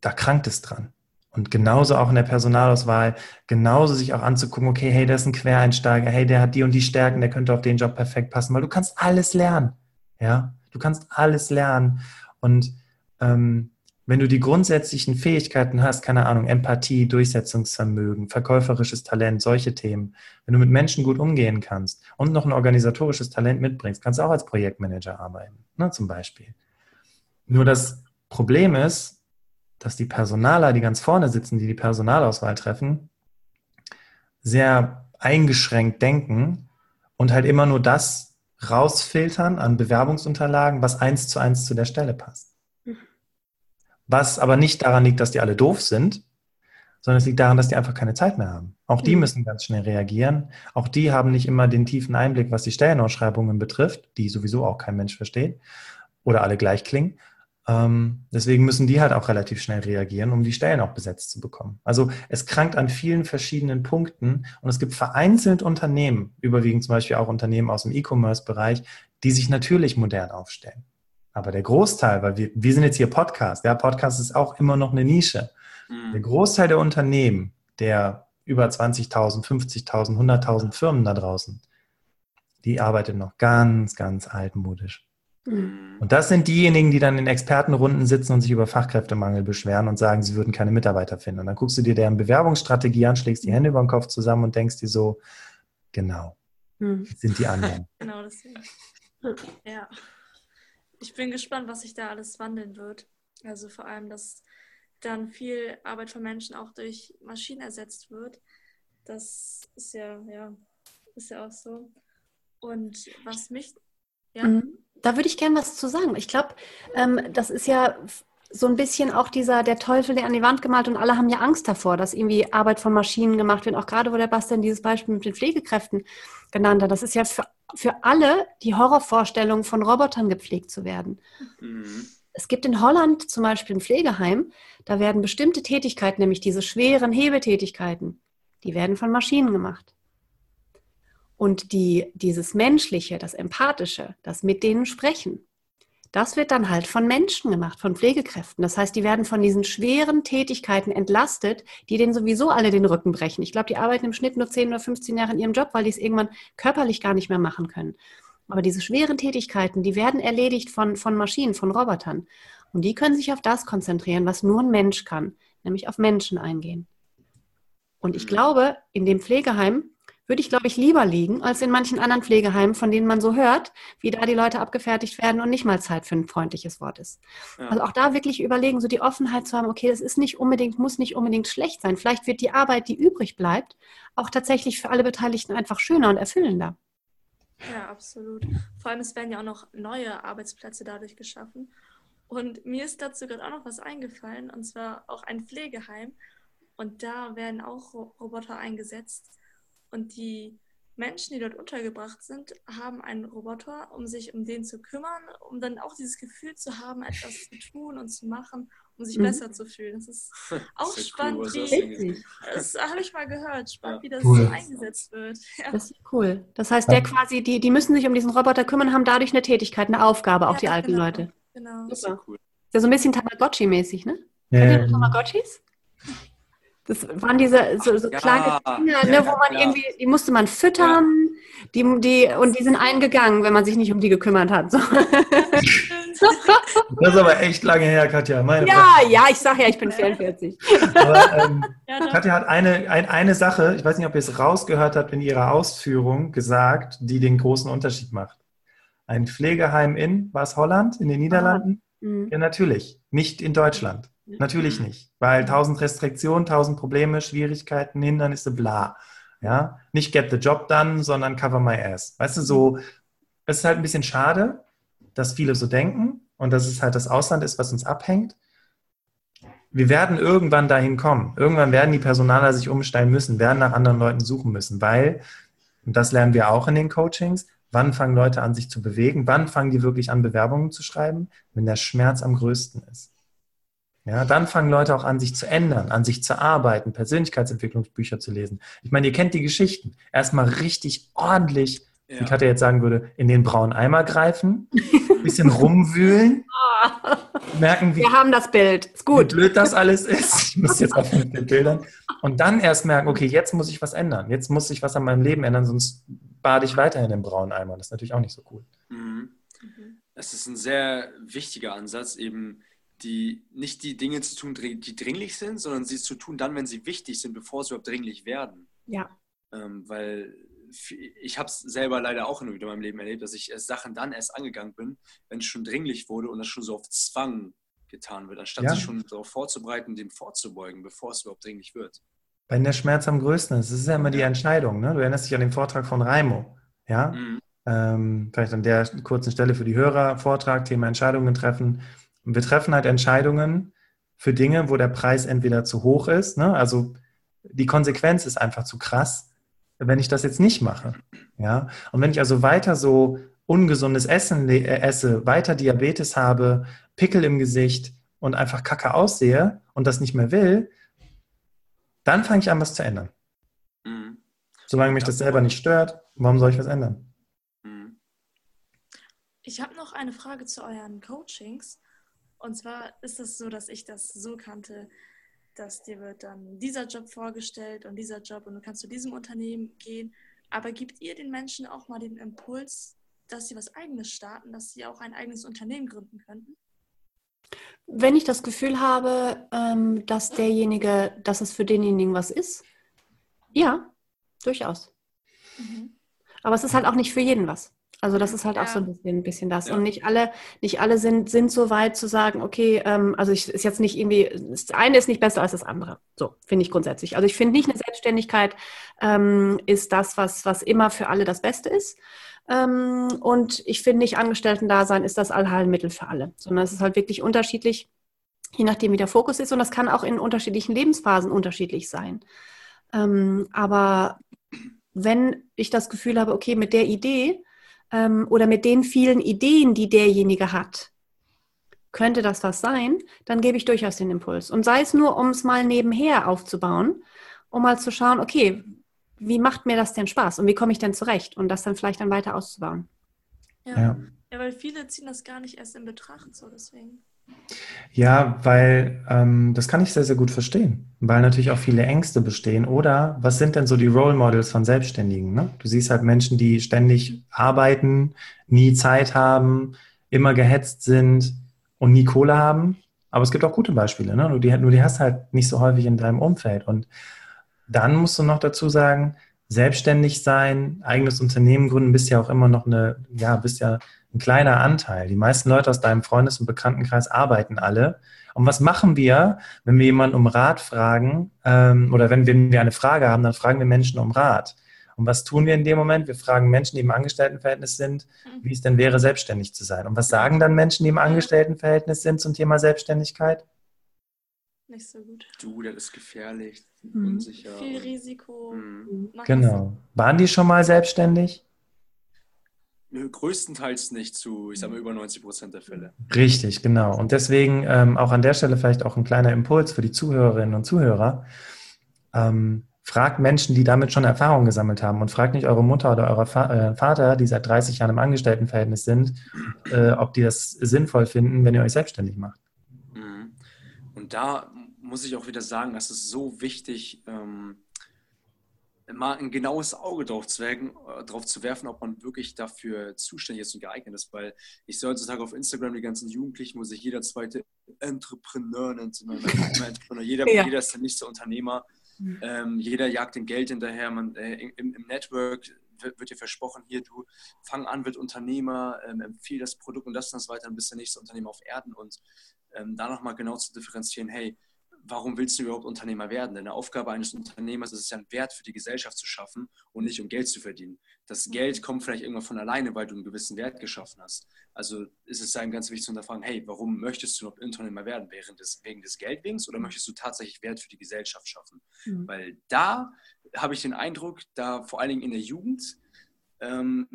da krankt es dran. Und genauso auch in der Personalauswahl, genauso sich auch anzugucken, okay, hey, der ist ein Quereinsteiger, hey, der hat die und die Stärken, der könnte auf den Job perfekt passen, weil du kannst alles lernen. Ja, du kannst alles lernen. Und ähm, wenn du die grundsätzlichen Fähigkeiten hast, keine Ahnung, Empathie, Durchsetzungsvermögen, verkäuferisches Talent, solche Themen, wenn du mit Menschen gut umgehen kannst und noch ein organisatorisches Talent mitbringst, kannst du auch als Projektmanager arbeiten, ne, zum Beispiel. Nur das Problem ist, dass die Personaler, die ganz vorne sitzen, die die Personalauswahl treffen, sehr eingeschränkt denken und halt immer nur das rausfiltern an Bewerbungsunterlagen, was eins zu eins zu der Stelle passt. Was aber nicht daran liegt, dass die alle doof sind, sondern es liegt daran, dass die einfach keine Zeit mehr haben. Auch die mhm. müssen ganz schnell reagieren. Auch die haben nicht immer den tiefen Einblick, was die Stellenausschreibungen betrifft, die sowieso auch kein Mensch versteht oder alle gleich klingen. Ähm, deswegen müssen die halt auch relativ schnell reagieren, um die Stellen auch besetzt zu bekommen. Also es krankt an vielen verschiedenen Punkten und es gibt vereinzelt Unternehmen, überwiegend zum Beispiel auch Unternehmen aus dem E-Commerce-Bereich, die sich natürlich modern aufstellen. Aber der Großteil, weil wir, wir sind jetzt hier Podcast, ja, Podcast ist auch immer noch eine Nische. Mhm. Der Großteil der Unternehmen, der über 20.000, 50.000, 100.000 Firmen da draußen, die arbeitet noch ganz, ganz altmodisch. Mhm. Und das sind diejenigen, die dann in Expertenrunden sitzen und sich über Fachkräftemangel beschweren und sagen, sie würden keine Mitarbeiter finden. Und dann guckst du dir deren Bewerbungsstrategie an, schlägst die Hände über den Kopf zusammen und denkst dir so, genau, mhm. sind die anderen. Genau, deswegen. Ja. Ich bin gespannt, was sich da alles wandeln wird. Also vor allem, dass dann viel Arbeit von Menschen auch durch Maschinen ersetzt wird. Das ist ja, ja, ist ja auch so. Und was mich, ja. Mhm da würde ich gerne was zu sagen. Ich glaube, ähm, das ist ja so ein bisschen auch dieser, der Teufel, der an die Wand gemalt und alle haben ja Angst davor, dass irgendwie Arbeit von Maschinen gemacht wird. Auch gerade, wo der Bastian dieses Beispiel mit den Pflegekräften genannt hat. Das ist ja für, für alle die Horrorvorstellung, von Robotern gepflegt zu werden. Mhm. Es gibt in Holland zum Beispiel ein Pflegeheim, da werden bestimmte Tätigkeiten, nämlich diese schweren Hebetätigkeiten, die werden von Maschinen gemacht. Und die, dieses Menschliche, das Empathische, das mit denen sprechen, das wird dann halt von Menschen gemacht, von Pflegekräften. Das heißt, die werden von diesen schweren Tätigkeiten entlastet, die denen sowieso alle den Rücken brechen. Ich glaube, die arbeiten im Schnitt nur 10 oder 15 Jahre in ihrem Job, weil die es irgendwann körperlich gar nicht mehr machen können. Aber diese schweren Tätigkeiten, die werden erledigt von, von Maschinen, von Robotern. Und die können sich auf das konzentrieren, was nur ein Mensch kann, nämlich auf Menschen eingehen. Und ich glaube, in dem Pflegeheim würde ich, glaube ich, lieber liegen als in manchen anderen Pflegeheimen, von denen man so hört, wie da die Leute abgefertigt werden und nicht mal Zeit für ein freundliches Wort ist. Ja. Also auch da wirklich überlegen, so die Offenheit zu haben, okay, das ist nicht unbedingt, muss nicht unbedingt schlecht sein. Vielleicht wird die Arbeit, die übrig bleibt, auch tatsächlich für alle Beteiligten einfach schöner und erfüllender. Ja, absolut. Vor allem, es werden ja auch noch neue Arbeitsplätze dadurch geschaffen. Und mir ist dazu gerade auch noch was eingefallen, und zwar auch ein Pflegeheim. Und da werden auch Roboter eingesetzt. Und die Menschen, die dort untergebracht sind, haben einen Roboter, um sich um den zu kümmern, um dann auch dieses Gefühl zu haben, etwas zu tun und zu machen, um sich mhm. besser zu fühlen. Das ist auch das ist spannend, cool, wie, das habe ich mal gehört, spannend, ja. wie das cool. so eingesetzt wird. Ja. Das ist cool. Das heißt, der quasi, die, die müssen sich um diesen Roboter kümmern, haben dadurch eine Tätigkeit, eine Aufgabe, auch ja, die alten genau. Leute. Genau. Das ist ja cool. Ist ja so ein bisschen Tamagotchi-mäßig, ne? Ja. Kennt ihr Tamagotchis? Das waren diese so, so kleine Kinder, ne, wo man irgendwie, die musste man füttern, die, die, und die sind eingegangen, wenn man sich nicht um die gekümmert hat. So. Das ist aber echt lange her, Katja. Meine ja, Frage. ja, ich sage ja, ich bin 44. Aber, ähm, Katja hat eine, ein, eine Sache, ich weiß nicht, ob ihr es rausgehört habt in ihrer Ausführung, gesagt, die den großen Unterschied macht. Ein Pflegeheim in, war es Holland, in den Niederlanden? Mhm. Ja, natürlich. Nicht in Deutschland. Natürlich mhm. nicht, weil tausend Restriktionen, tausend Probleme, Schwierigkeiten, Hindernisse, bla. Ja, nicht get the job done, sondern cover my ass. Weißt du, so, es ist halt ein bisschen schade, dass viele so denken und dass es halt das Ausland ist, was uns abhängt. Wir werden irgendwann dahin kommen. Irgendwann werden die Personaler sich umstellen müssen, werden nach anderen Leuten suchen müssen, weil, und das lernen wir auch in den Coachings, wann fangen Leute an, sich zu bewegen, wann fangen die wirklich an, Bewerbungen zu schreiben, wenn der Schmerz am größten ist. Ja, dann fangen Leute auch an, sich zu ändern, an sich zu arbeiten, Persönlichkeitsentwicklungsbücher zu lesen. Ich meine, ihr kennt die Geschichten. Erstmal richtig ordentlich, ja. wie Katja jetzt sagen würde, in den braunen Eimer greifen, ein bisschen rumwühlen, merken, wie, Wir haben das Bild. Ist gut. wie blöd das alles ist. Ich muss jetzt auch mit den Bildern. Und dann erst merken, okay, jetzt muss ich was ändern. Jetzt muss ich was an meinem Leben ändern, sonst bade ich weiterhin im braunen Eimer. Das ist natürlich auch nicht so cool. Mhm. Es ist ein sehr wichtiger Ansatz, eben die nicht die Dinge zu tun, die dringlich sind, sondern sie zu tun dann, wenn sie wichtig sind, bevor sie überhaupt dringlich werden. Ja. Ähm, weil ich habe es selber leider auch in meinem Leben erlebt, dass ich Sachen dann erst angegangen bin, wenn es schon dringlich wurde und das schon so auf Zwang getan wird, anstatt ja. sich schon darauf vorzubereiten, dem vorzubeugen, bevor es überhaupt dringlich wird. Wenn der Schmerz am größten ist, das ist ja immer die Entscheidung. Ne? Du erinnerst dich an den Vortrag von Raimo. Ja? Mhm. Ähm, vielleicht an der kurzen Stelle für die Hörer, Vortrag, Thema Entscheidungen treffen. Und wir treffen halt Entscheidungen für Dinge, wo der Preis entweder zu hoch ist, ne? also die Konsequenz ist einfach zu krass, wenn ich das jetzt nicht mache. Ja? Und wenn ich also weiter so ungesundes Essen äh, esse, weiter Diabetes habe, Pickel im Gesicht und einfach kacke aussehe und das nicht mehr will, dann fange ich an, was zu ändern. Mhm. Solange mich das selber nicht stört, warum soll ich was ändern? Mhm. Ich habe noch eine Frage zu euren Coachings. Und zwar ist es so, dass ich das so kannte, dass dir wird dann dieser Job vorgestellt und dieser Job und du kannst zu diesem Unternehmen gehen. Aber gibt ihr den Menschen auch mal den Impuls, dass sie was eigenes starten, dass sie auch ein eigenes Unternehmen gründen könnten? Wenn ich das Gefühl habe, ähm, dass derjenige, dass es für denjenigen was ist, ja, durchaus. Mhm. Aber es ist halt auch nicht für jeden was. Also das ist halt ja. auch so ein bisschen, ein bisschen das. Ja. Und nicht alle, nicht alle sind, sind so weit zu sagen, okay, ähm, also ich ist jetzt nicht irgendwie, das eine ist nicht besser als das andere. So, finde ich grundsätzlich. Also ich finde nicht eine Selbstständigkeit ähm, ist das, was, was immer für alle das Beste ist. Ähm, und ich finde nicht Angestellten-Dasein ist das Allheilmittel für alle, sondern es ist halt wirklich unterschiedlich, je nachdem, wie der Fokus ist. Und das kann auch in unterschiedlichen Lebensphasen unterschiedlich sein. Ähm, aber wenn ich das Gefühl habe, okay, mit der Idee, ähm, oder mit den vielen Ideen, die derjenige hat, könnte das was sein, dann gebe ich durchaus den Impuls. Und sei es nur, um es mal nebenher aufzubauen, um mal zu schauen, okay, wie macht mir das denn Spaß und wie komme ich denn zurecht und das dann vielleicht dann weiter auszubauen. Ja. ja. Ja, weil viele ziehen das gar nicht erst in Betracht, so deswegen. Ja, weil ähm, das kann ich sehr, sehr gut verstehen, weil natürlich auch viele Ängste bestehen. Oder was sind denn so die Role Models von Selbstständigen? Ne? Du siehst halt Menschen, die ständig arbeiten, nie Zeit haben, immer gehetzt sind und nie Kohle haben. Aber es gibt auch gute Beispiele, ne? nur, die, nur die hast halt nicht so häufig in deinem Umfeld. Und dann musst du noch dazu sagen, selbstständig sein, eigenes Unternehmen gründen, bist ja auch immer noch eine, ja, bist ja ein kleiner Anteil. Die meisten Leute aus deinem Freundes- und Bekanntenkreis arbeiten alle. Und was machen wir, wenn wir jemanden um Rat fragen ähm, oder wenn wir, wenn wir eine Frage haben, dann fragen wir Menschen um Rat. Und was tun wir in dem Moment? Wir fragen Menschen, die im Angestelltenverhältnis sind, mhm. wie es denn wäre, selbstständig zu sein. Und was sagen dann Menschen, die im Angestelltenverhältnis sind zum Thema Selbstständigkeit? Nicht so gut. Du, das ist gefährlich, mhm. unsicher. Viel Risiko. Mhm. Genau. Waren die schon mal selbstständig? Größtenteils nicht zu, ich sage mal, über 90 Prozent der Fälle. Richtig, genau. Und deswegen ähm, auch an der Stelle vielleicht auch ein kleiner Impuls für die Zuhörerinnen und Zuhörer. Ähm, fragt Menschen, die damit schon Erfahrung gesammelt haben und fragt nicht eure Mutter oder euer äh, Vater, die seit 30 Jahren im Angestelltenverhältnis sind, äh, ob die das sinnvoll finden, wenn ihr euch selbstständig macht. Mhm. Und da muss ich auch wieder sagen, das ist so wichtig, ähm, mal ein genaues Auge drauf zu, werfen, äh, drauf zu werfen, ob man wirklich dafür zuständig ist und geeignet ist, weil ich sehe heutzutage auf Instagram die ganzen Jugendlichen, wo sich jeder zweite Entrepreneur nennt, Entrepreneur. Jeder, ja. jeder ist der nächste Unternehmer, mhm. ähm, jeder jagt dem Geld hinterher, man, äh, im, im, Network wird, wird, dir versprochen, hier du fang an, wird Unternehmer, ähm, empfehle das Produkt und das und das weiter, dann bist du der nächste Unternehmer auf Erden und ähm, da nochmal genau zu differenzieren, hey, warum willst du überhaupt Unternehmer werden? Denn die Aufgabe eines Unternehmers ist es ja, einen Wert für die Gesellschaft zu schaffen und nicht um Geld zu verdienen. Das mhm. Geld kommt vielleicht irgendwann von alleine, weil du einen gewissen Wert geschaffen hast. Also ist es einem ganz wichtig zu hinterfragen, hey, warum möchtest du überhaupt Unternehmer werden? Während des, wegen des Geldwings oder möchtest du tatsächlich Wert für die Gesellschaft schaffen? Mhm. Weil da habe ich den Eindruck, da vor allen Dingen in der Jugend, ähm,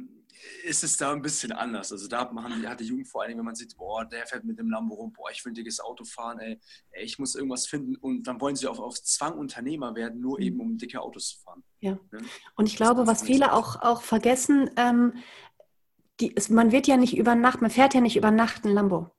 ist es da ein bisschen anders. Also da machen, hat die Jugend vor allem, wenn man sieht, boah, der fährt mit dem Lambo rum, boah, ich will ein dickes Auto fahren, ey, ey, ich muss irgendwas finden und dann wollen sie auf, auf Zwang Unternehmer werden, nur eben um dicke Autos zu fahren. Ja. Ne? Und ich glaube, was viele auch, auch vergessen, ähm, die, man wird ja nicht über Nacht, man fährt ja nicht über Nacht ein Lambo.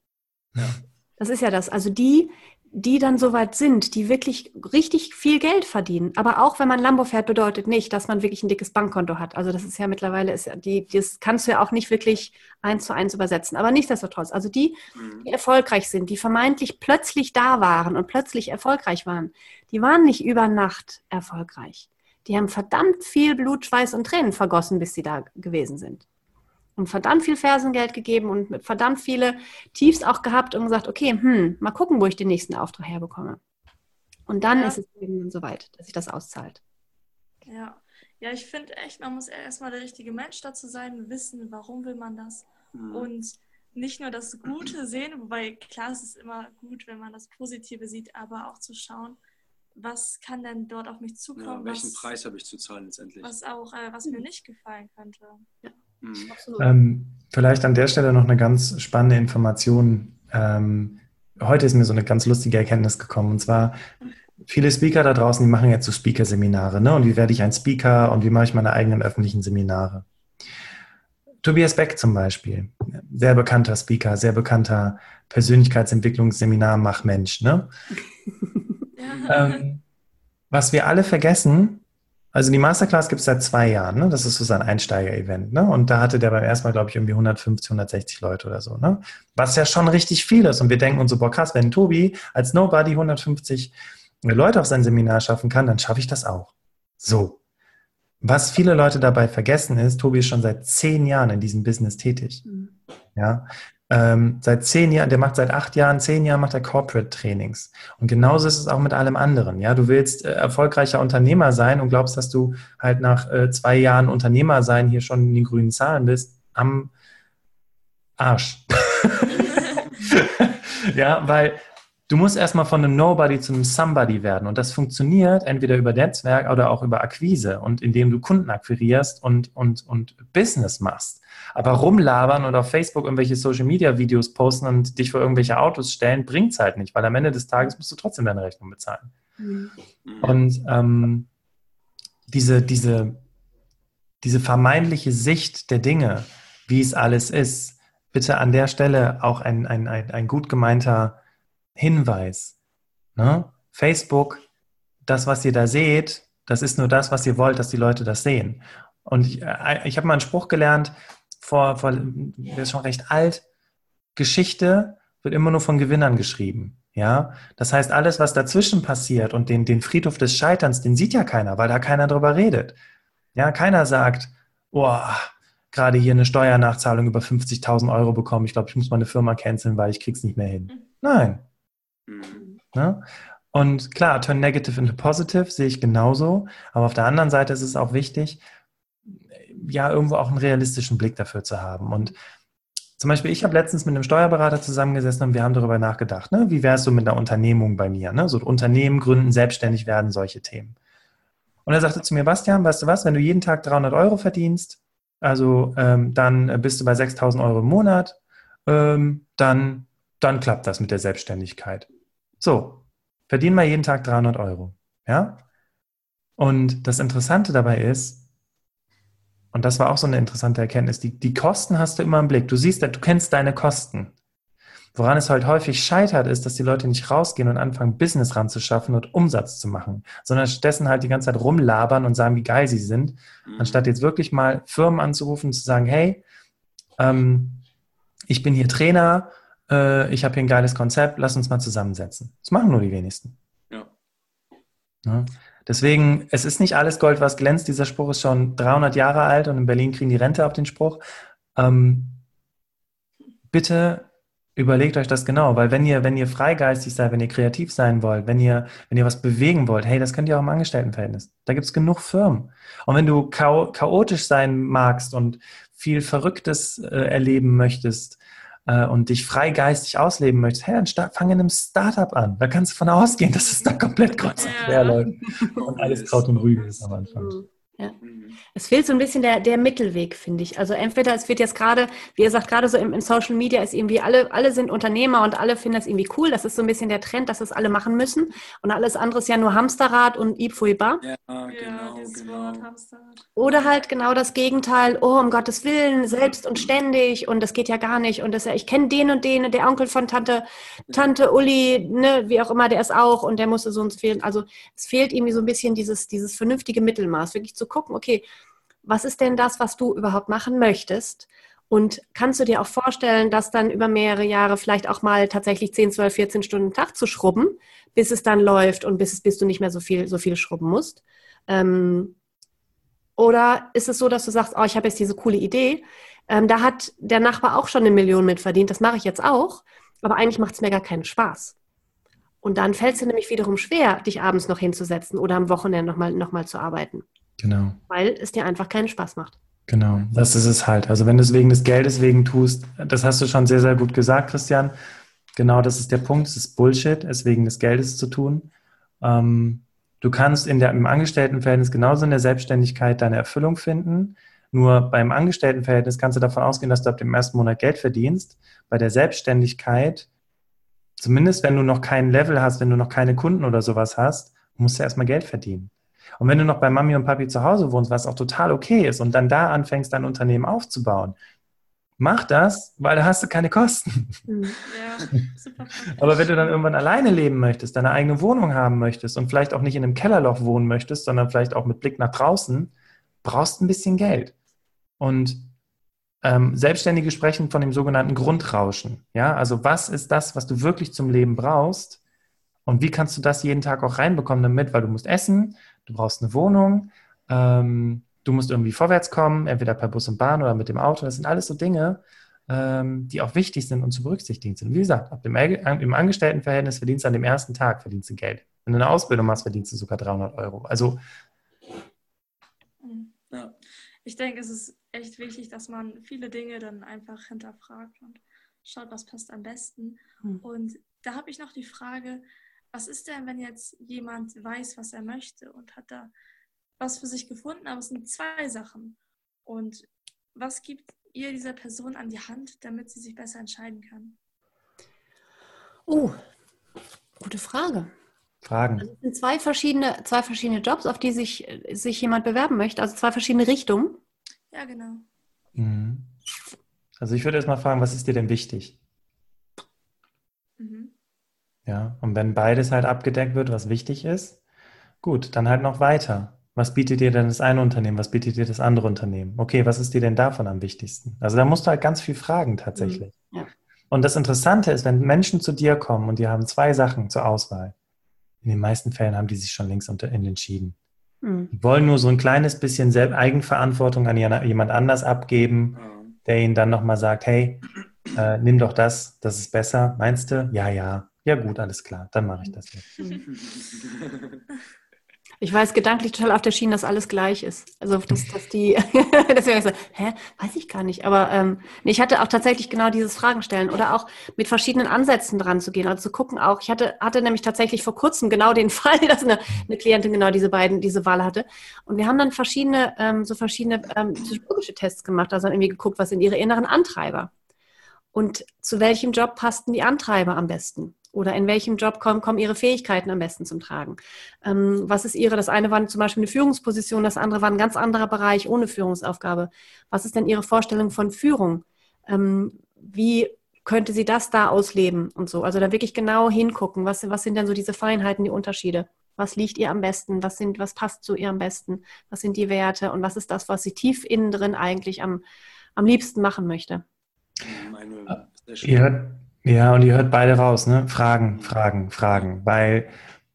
Ja. Das ist ja das. Also die, die dann soweit sind, die wirklich richtig viel Geld verdienen. Aber auch wenn man Lambo fährt, bedeutet nicht, dass man wirklich ein dickes Bankkonto hat. Also das ist ja mittlerweile, ist ja die, das kannst du ja auch nicht wirklich eins zu eins übersetzen. Aber nichtsdestotrotz, also die, mhm. die erfolgreich sind, die vermeintlich plötzlich da waren und plötzlich erfolgreich waren, die waren nicht über Nacht erfolgreich. Die haben verdammt viel Blut, Schweiß und Tränen vergossen, bis sie da gewesen sind und verdammt viel Fersengeld gegeben und verdammt viele Tiefs auch gehabt und gesagt, okay, hm, mal gucken, wo ich den nächsten Auftrag herbekomme. Und dann ja. ist es eben soweit, dass sich das auszahlt. Ja, ja, ich finde echt, man muss erstmal der richtige Mensch dazu sein, wissen, warum will man das mhm. und nicht nur das Gute sehen, wobei klar, es ist immer gut, wenn man das Positive sieht, aber auch zu schauen, was kann denn dort auf mich zukommen? Ja, welchen was, Preis habe ich zu zahlen letztendlich? Was auch, äh, was mir nicht gefallen könnte. Ja. Mhm. Ähm, vielleicht an der Stelle noch eine ganz spannende Information. Ähm, heute ist mir so eine ganz lustige Erkenntnis gekommen. Und zwar, viele Speaker da draußen, die machen jetzt so Speaker-Seminare. Ne? Und wie werde ich ein Speaker und wie mache ich meine eigenen öffentlichen Seminare? Tobias Beck zum Beispiel, sehr bekannter Speaker, sehr bekannter Persönlichkeitsentwicklungsseminar Mach Mensch. Ne? Ähm, was wir alle vergessen, also die Masterclass gibt es seit zwei Jahren, ne? Das ist so sein Einsteiger-Event, ne? Und da hatte der beim ersten Mal, glaube ich, irgendwie 150, 160 Leute oder so, ne? Was ja schon richtig viel ist. Und wir denken uns so, boah, krass, wenn Tobi als Nobody 150 Leute auf sein Seminar schaffen kann, dann schaffe ich das auch. So. Was viele Leute dabei vergessen ist, Tobi ist schon seit zehn Jahren in diesem Business tätig. Mhm. Ja, ähm, seit zehn Jahren, der macht seit acht Jahren, zehn Jahren macht er Corporate Trainings. Und genauso ist es auch mit allem anderen. Ja, du willst äh, erfolgreicher Unternehmer sein und glaubst, dass du halt nach äh, zwei Jahren Unternehmer sein hier schon in den grünen Zahlen bist, am Arsch. ja, weil Du musst erstmal von einem Nobody zu einem Somebody werden. Und das funktioniert entweder über Netzwerk oder auch über Akquise und indem du Kunden akquirierst und, und, und Business machst. Aber rumlabern und auf Facebook irgendwelche Social Media Videos posten und dich vor irgendwelche Autos stellen, bringt es halt nicht, weil am Ende des Tages musst du trotzdem deine Rechnung bezahlen. Mhm. Und ähm, diese, diese, diese vermeintliche Sicht der Dinge, wie es alles ist, bitte an der Stelle auch ein, ein, ein, ein gut gemeinter Hinweis. Ne? Facebook, das, was ihr da seht, das ist nur das, was ihr wollt, dass die Leute das sehen. Und ich, äh, ich habe mal einen Spruch gelernt, vor, vor, der ist schon recht alt, Geschichte wird immer nur von Gewinnern geschrieben. Ja, das heißt, alles, was dazwischen passiert und den, den Friedhof des Scheiterns, den sieht ja keiner, weil da keiner drüber redet. Ja, keiner sagt, boah, gerade hier eine Steuernachzahlung über 50.000 Euro bekommen. Ich glaube, ich muss meine Firma canceln, weil ich krieg's nicht mehr hin. Mhm. Nein. Mhm. Ne? Und klar, turn negative into positive sehe ich genauso. Aber auf der anderen Seite ist es auch wichtig, ja, irgendwo auch einen realistischen Blick dafür zu haben. Und zum Beispiel, ich habe letztens mit einem Steuerberater zusammengesessen und wir haben darüber nachgedacht, ne? wie wäre es so mit einer Unternehmung bei mir? Ne? So Unternehmen gründen, selbstständig werden, solche Themen. Und er sagte zu mir, Bastian, weißt du was, wenn du jeden Tag 300 Euro verdienst, also ähm, dann bist du bei 6.000 Euro im Monat, ähm, dann, dann klappt das mit der Selbstständigkeit. So, verdien mal jeden Tag 300 Euro. Ja? Und das Interessante dabei ist, und das war auch so eine interessante Erkenntnis. Die, die Kosten hast du immer im Blick. Du siehst, du kennst deine Kosten. Woran es halt häufig scheitert, ist, dass die Leute nicht rausgehen und anfangen, Business ranzuschaffen und Umsatz zu machen, sondern stattdessen halt die ganze Zeit rumlabern und sagen, wie geil sie sind, mhm. anstatt jetzt wirklich mal Firmen anzurufen und zu sagen, hey, ähm, ich bin hier Trainer, äh, ich habe hier ein geiles Konzept, lass uns mal zusammensetzen. Das machen nur die wenigsten. Ja. ja. Deswegen, es ist nicht alles Gold, was glänzt. Dieser Spruch ist schon 300 Jahre alt und in Berlin kriegen die Rente auf den Spruch. Ähm, bitte überlegt euch das genau, weil wenn ihr, wenn ihr freigeistig seid, wenn ihr kreativ sein wollt, wenn ihr, wenn ihr was bewegen wollt, hey, das könnt ihr auch im Angestelltenverhältnis. Da gibt es genug Firmen. Und wenn du chaotisch sein magst und viel Verrücktes äh, erleben möchtest, äh, und dich freigeistig ausleben möchtest, hey, dann fang in einem Startup an. Da kannst du von ausgehen, dass es da komplett kreuz und quer läuft und alles Kraut und Rüben ist am Anfang. Mhm. Ja. Es fehlt so ein bisschen der, der Mittelweg, finde ich. Also entweder es wird jetzt gerade, wie ihr sagt, gerade so im, im, Social Media ist irgendwie alle, alle sind Unternehmer und alle finden das irgendwie cool. Das ist so ein bisschen der Trend, dass es alle machen müssen. Und alles andere ist ja nur Hamsterrad und Ibfuiba. Ja, genau, genau. Oder halt genau das Gegenteil, oh, um Gottes Willen, selbst und ständig und das geht ja gar nicht. Und das ja, ich kenne den und den, der Onkel von Tante, Tante Uli, ne, wie auch immer, der ist auch und der musste so uns fehlen. Also es fehlt irgendwie so ein bisschen dieses, dieses vernünftige Mittelmaß, wirklich zu gucken, okay, was ist denn das, was du überhaupt machen möchtest? Und kannst du dir auch vorstellen, das dann über mehrere Jahre vielleicht auch mal tatsächlich 10, 12, 14 Stunden Tag zu schrubben, bis es dann läuft und bis, bis du nicht mehr so viel, so viel schrubben musst? Ähm, oder ist es so, dass du sagst, oh, ich habe jetzt diese coole Idee, ähm, da hat der Nachbar auch schon eine Million mit verdient, das mache ich jetzt auch, aber eigentlich macht es mir gar keinen Spaß. Und dann fällt es dir nämlich wiederum schwer, dich abends noch hinzusetzen oder am Wochenende nochmal noch mal zu arbeiten. Genau. Weil es dir einfach keinen Spaß macht. Genau, das ist es halt. Also wenn du es wegen des Geldes wegen tust, das hast du schon sehr, sehr gut gesagt, Christian. Genau, das ist der Punkt. Es ist Bullshit, es wegen des Geldes zu tun. Ähm, du kannst in der, im Angestelltenverhältnis genauso in der Selbstständigkeit deine Erfüllung finden. Nur beim Angestelltenverhältnis kannst du davon ausgehen, dass du ab dem ersten Monat Geld verdienst. Bei der Selbstständigkeit, zumindest wenn du noch kein Level hast, wenn du noch keine Kunden oder sowas hast, musst du erstmal Geld verdienen. Und wenn du noch bei Mami und Papi zu Hause wohnst, was auch total okay ist, und dann da anfängst, dein Unternehmen aufzubauen, mach das, weil da hast du keine Kosten. Mhm. Ja, super. Aber wenn du dann irgendwann alleine leben möchtest, deine eigene Wohnung haben möchtest und vielleicht auch nicht in einem Kellerloch wohnen möchtest, sondern vielleicht auch mit Blick nach draußen, brauchst ein bisschen Geld. Und ähm, Selbstständige sprechen von dem sogenannten Grundrauschen. Ja, also was ist das, was du wirklich zum Leben brauchst? Und wie kannst du das jeden Tag auch reinbekommen damit? Weil du musst essen, du brauchst eine Wohnung, ähm, du musst irgendwie vorwärts kommen, entweder per Bus und Bahn oder mit dem Auto. Das sind alles so Dinge, ähm, die auch wichtig sind und zu berücksichtigen sind. Wie gesagt, ab dem, im Angestelltenverhältnis verdienst du an dem ersten Tag verdienst du Geld. Wenn du eine Ausbildung machst, verdienst du sogar 300 Euro. Also ja. Ich denke, es ist echt wichtig, dass man viele Dinge dann einfach hinterfragt und schaut, was passt am besten. Mhm. Und da habe ich noch die Frage, was ist denn, wenn jetzt jemand weiß, was er möchte und hat da was für sich gefunden, aber es sind zwei Sachen. Und was gibt ihr dieser Person an die Hand, damit sie sich besser entscheiden kann? Oh, gute Frage. Fragen. Also es sind zwei verschiedene, zwei verschiedene Jobs, auf die sich, sich jemand bewerben möchte, also zwei verschiedene Richtungen. Ja, genau. Mhm. Also ich würde erstmal fragen, was ist dir denn wichtig? Mhm. Ja, und wenn beides halt abgedeckt wird, was wichtig ist, gut, dann halt noch weiter. Was bietet dir denn das eine Unternehmen? Was bietet dir das andere Unternehmen? Okay, was ist dir denn davon am wichtigsten? Also da musst du halt ganz viel fragen tatsächlich. Mhm. Ja. Und das Interessante ist, wenn Menschen zu dir kommen und die haben zwei Sachen zur Auswahl, in den meisten Fällen haben die sich schon längst entschieden. Mhm. Die wollen nur so ein kleines bisschen Eigenverantwortung an jemand anders abgeben, der ihnen dann nochmal sagt, hey, äh, nimm doch das, das ist besser. Meinst du? Ja, ja. Ja gut, alles klar, dann mache ich das jetzt. Ich weiß gedanklich total auf der Schiene, dass alles gleich ist. Also, dass, dass die, deswegen so, hä, weiß ich gar nicht. Aber ähm, ich hatte auch tatsächlich genau dieses Fragen stellen oder auch mit verschiedenen Ansätzen dran zu gehen, also zu gucken auch. Ich hatte, hatte nämlich tatsächlich vor kurzem genau den Fall, dass eine, eine Klientin genau diese beiden, diese Wahl hatte. Und wir haben dann verschiedene, ähm, so verschiedene ähm, psychologische Tests gemacht, also irgendwie geguckt, was sind ihre inneren Antreiber. Und zu welchem Job passten die Antreiber am besten? Oder in welchem Job kommen, kommen Ihre Fähigkeiten am besten zum Tragen? Ähm, was ist Ihre, das eine war zum Beispiel eine Führungsposition, das andere war ein ganz anderer Bereich ohne Führungsaufgabe. Was ist denn Ihre Vorstellung von Führung? Ähm, wie könnte sie das da ausleben und so? Also da wirklich genau hingucken, was, was sind denn so diese Feinheiten, die Unterschiede? Was liegt ihr am besten? Was, sind, was passt zu ihr am besten? Was sind die Werte? Und was ist das, was sie tief innen drin eigentlich am, am liebsten machen möchte? Meine, ihr hört, ja, und ihr hört beide raus, ne? Fragen, Fragen, Fragen. Weil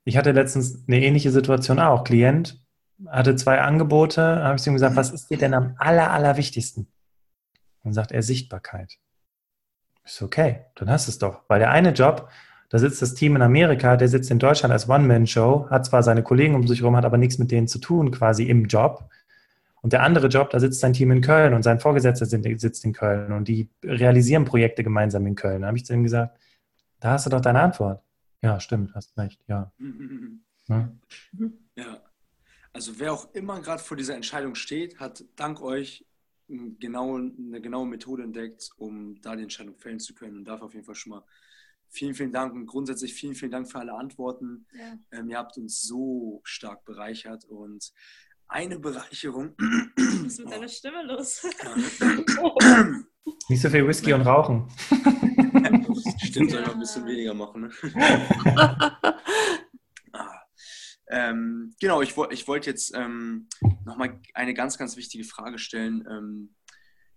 ich hatte letztens eine ähnliche Situation auch. Klient hatte zwei Angebote, habe ich ihm gesagt, was ist dir denn am aller, aller wichtigsten? Dann sagt er Sichtbarkeit. Ist okay, dann hast du es doch. Weil der eine Job, da sitzt das Team in Amerika, der sitzt in Deutschland als One-Man-Show, hat zwar seine Kollegen um sich herum, hat aber nichts mit denen zu tun, quasi im Job. Und der andere Job, da sitzt sein Team in Köln und sein Vorgesetzter sitzt in Köln und die realisieren Projekte gemeinsam in Köln. Da habe ich zu ihm gesagt, da hast du doch deine Antwort. Ja, stimmt, hast recht, ja. ja. ja. Also wer auch immer gerade vor dieser Entscheidung steht, hat dank euch genau, eine genaue Methode entdeckt, um da die Entscheidung fällen zu können und dafür auf jeden Fall schon mal vielen, vielen Dank und grundsätzlich vielen, vielen Dank für alle Antworten. Ja. Ähm, ihr habt uns so stark bereichert und eine Bereicherung. Was ist mit deiner Stimme los? Nicht so viel Whisky und Rauchen. Stimmt, soll mal ein bisschen weniger machen. Ne? ah. ähm, genau, ich, ich wollte jetzt ähm, nochmal eine ganz, ganz wichtige Frage stellen. Ähm,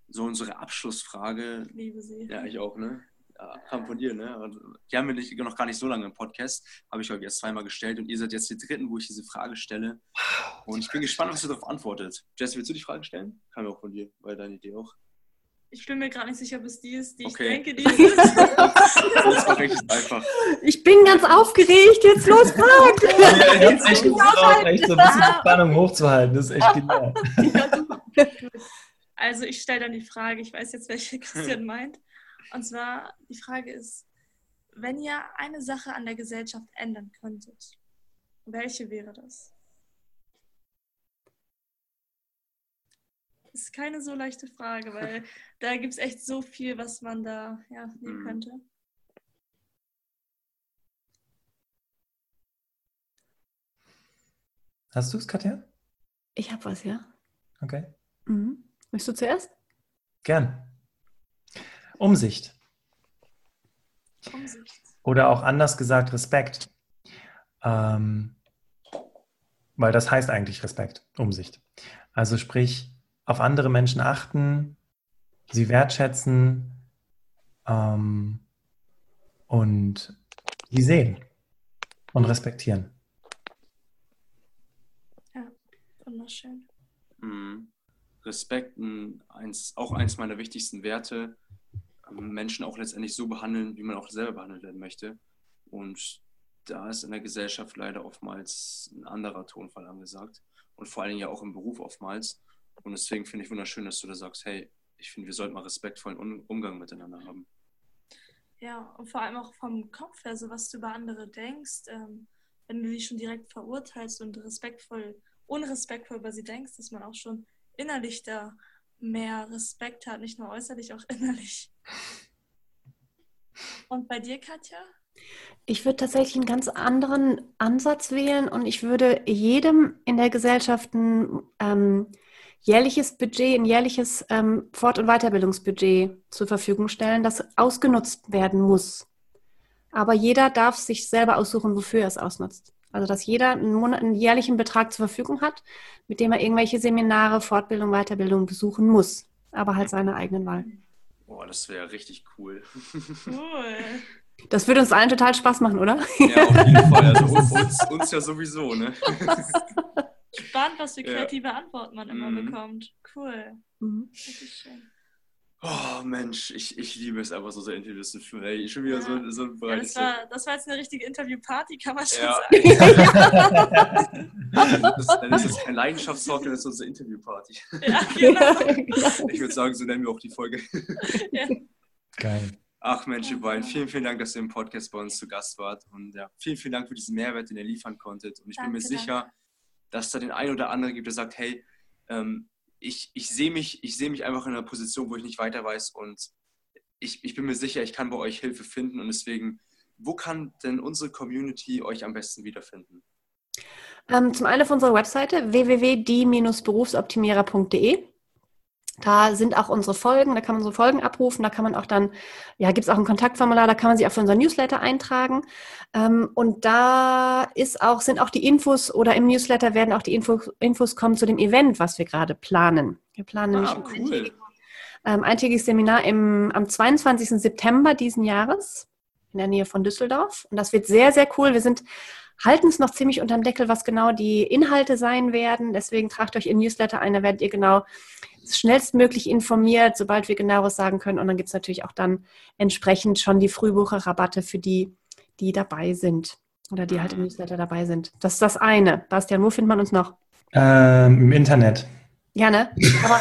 so unsere Abschlussfrage. Ich liebe sie. Ja, ich auch, ne? Haben von dir, ne? die haben wir nicht, noch gar nicht so lange im Podcast, habe ich euch erst zweimal gestellt und ihr seid jetzt die dritten, wo ich diese Frage stelle. Und ich bin gespannt, was ihr darauf antwortet. Jesse, willst du die Frage stellen? Kam ja auch von dir, weil deine Idee auch. Ich bin mir gerade nicht sicher, ob es die ist, die okay. ich denke, die ist. das recht einfach. Ich bin ganz aufgeregt, jetzt los, frag! Ja, jetzt echt getraut, echt so ein bisschen die Spannung hochzuhalten, das ist echt genial. Also ich stelle dann die Frage, ich weiß jetzt, welche Christian meint. Und zwar, die Frage ist, wenn ihr eine Sache an der Gesellschaft ändern könntet, welche wäre das? Das ist keine so leichte Frage, weil da gibt es echt so viel, was man da ja, nehmen mhm. könnte. Hast du es, Katja? Ich habe was, ja. Okay. Mhm. Möchtest du zuerst? Gern. Umsicht. Umsicht. Oder auch anders gesagt Respekt. Ähm, weil das heißt eigentlich Respekt, Umsicht. Also sprich, auf andere Menschen achten, sie wertschätzen ähm, und sie sehen und respektieren. Ja, wunderschön. Mhm. Respekt, eins, auch eins meiner wichtigsten Werte. Menschen auch letztendlich so behandeln, wie man auch selber behandelt werden möchte. Und da ist in der Gesellschaft leider oftmals ein anderer Tonfall angesagt. Und vor allen Dingen ja auch im Beruf oftmals. Und deswegen finde ich wunderschön, dass du da sagst, hey, ich finde, wir sollten mal respektvollen Umgang miteinander haben. Ja, und vor allem auch vom Kopf her, so was du über andere denkst, ähm, wenn du die schon direkt verurteilst und respektvoll, unrespektvoll über sie denkst, dass man auch schon innerlich da mehr Respekt hat, nicht nur äußerlich, auch innerlich. Und bei dir, Katja? Ich würde tatsächlich einen ganz anderen Ansatz wählen und ich würde jedem in der Gesellschaft ähm, jährliches Budget, ein jährliches ähm, Fort- und Weiterbildungsbudget zur Verfügung stellen, das ausgenutzt werden muss. Aber jeder darf sich selber aussuchen, wofür er es ausnutzt. Also dass jeder einen, Monat, einen jährlichen Betrag zur Verfügung hat, mit dem er irgendwelche Seminare, Fortbildung, Weiterbildung besuchen muss. Aber halt seine eigenen Wahl. Boah, das wäre richtig cool. Cool. Das würde uns allen total Spaß machen, oder? Ja, auf jeden Fall. Also uns, uns ja sowieso, ne? Spannend, was für Ja. kreative Antworten man immer Mhm. bekommt. Cool. Mhm. Richtig schön. Oh Mensch, ich, ich liebe es einfach so, so Interviews zu führen. Ey, schon wieder so, so ein Ja, das, war, das war jetzt eine richtige Interviewparty, kann man schon Ja. sagen. das, Dann ist das kein Leidenschaftstalk, dann ist das unsere Interviewparty. Ja, genau. Ich würde sagen, so nennen wir auch die Folge. Geil. Ach Mensch, ihr beiden, vielen, vielen Dank, dass ihr im Podcast bei uns zu Gast wart. Und ja, vielen, vielen Dank für diesen Mehrwert, den ihr liefern konntet. Und ich bin mir Danke, sicher, dass da den einen oder anderen gibt, der sagt, hey, ähm, ich, ich sehe mich, ich sehe mich einfach in einer Position, wo ich nicht weiter weiß. Und ich, ich bin mir sicher, ich kann bei euch Hilfe finden. Und deswegen, wo kann denn unsere Community euch am besten wiederfinden? Ähm, zum einen auf unserer Webseite www.die-berufsoptimierer.de. Da sind auch unsere Folgen, da kann man unsere Folgen abrufen, da kann man auch dann, ja, gibt es auch ein Kontaktformular, da kann man sich auch für unser Newsletter eintragen. Ähm, und da ist auch, sind auch die Infos oder im Newsletter werden auch die Infos, Infos kommen zu dem Event, was wir gerade planen. Wir planen nämlich Ah, ein cool. eintägiges, ähm, eintägiges Seminar im, am 22. September diesen Jahres in der Nähe von Düsseldorf. Und das wird sehr, sehr cool. Wir sind halten es noch ziemlich unterm Deckel, was genau die Inhalte sein werden. Deswegen tragt euch in Newsletter ein, da werdet ihr genau schnellstmöglich informiert, sobald wir genaueres sagen können. Und dann gibt es natürlich auch dann entsprechend schon die Frühbucherrabatte für die, die dabei sind oder die halt im Newsletter dabei sind. Das ist das eine. Bastian, wo findet man uns noch? Ähm, Im Internet. Ja, ne? Aber,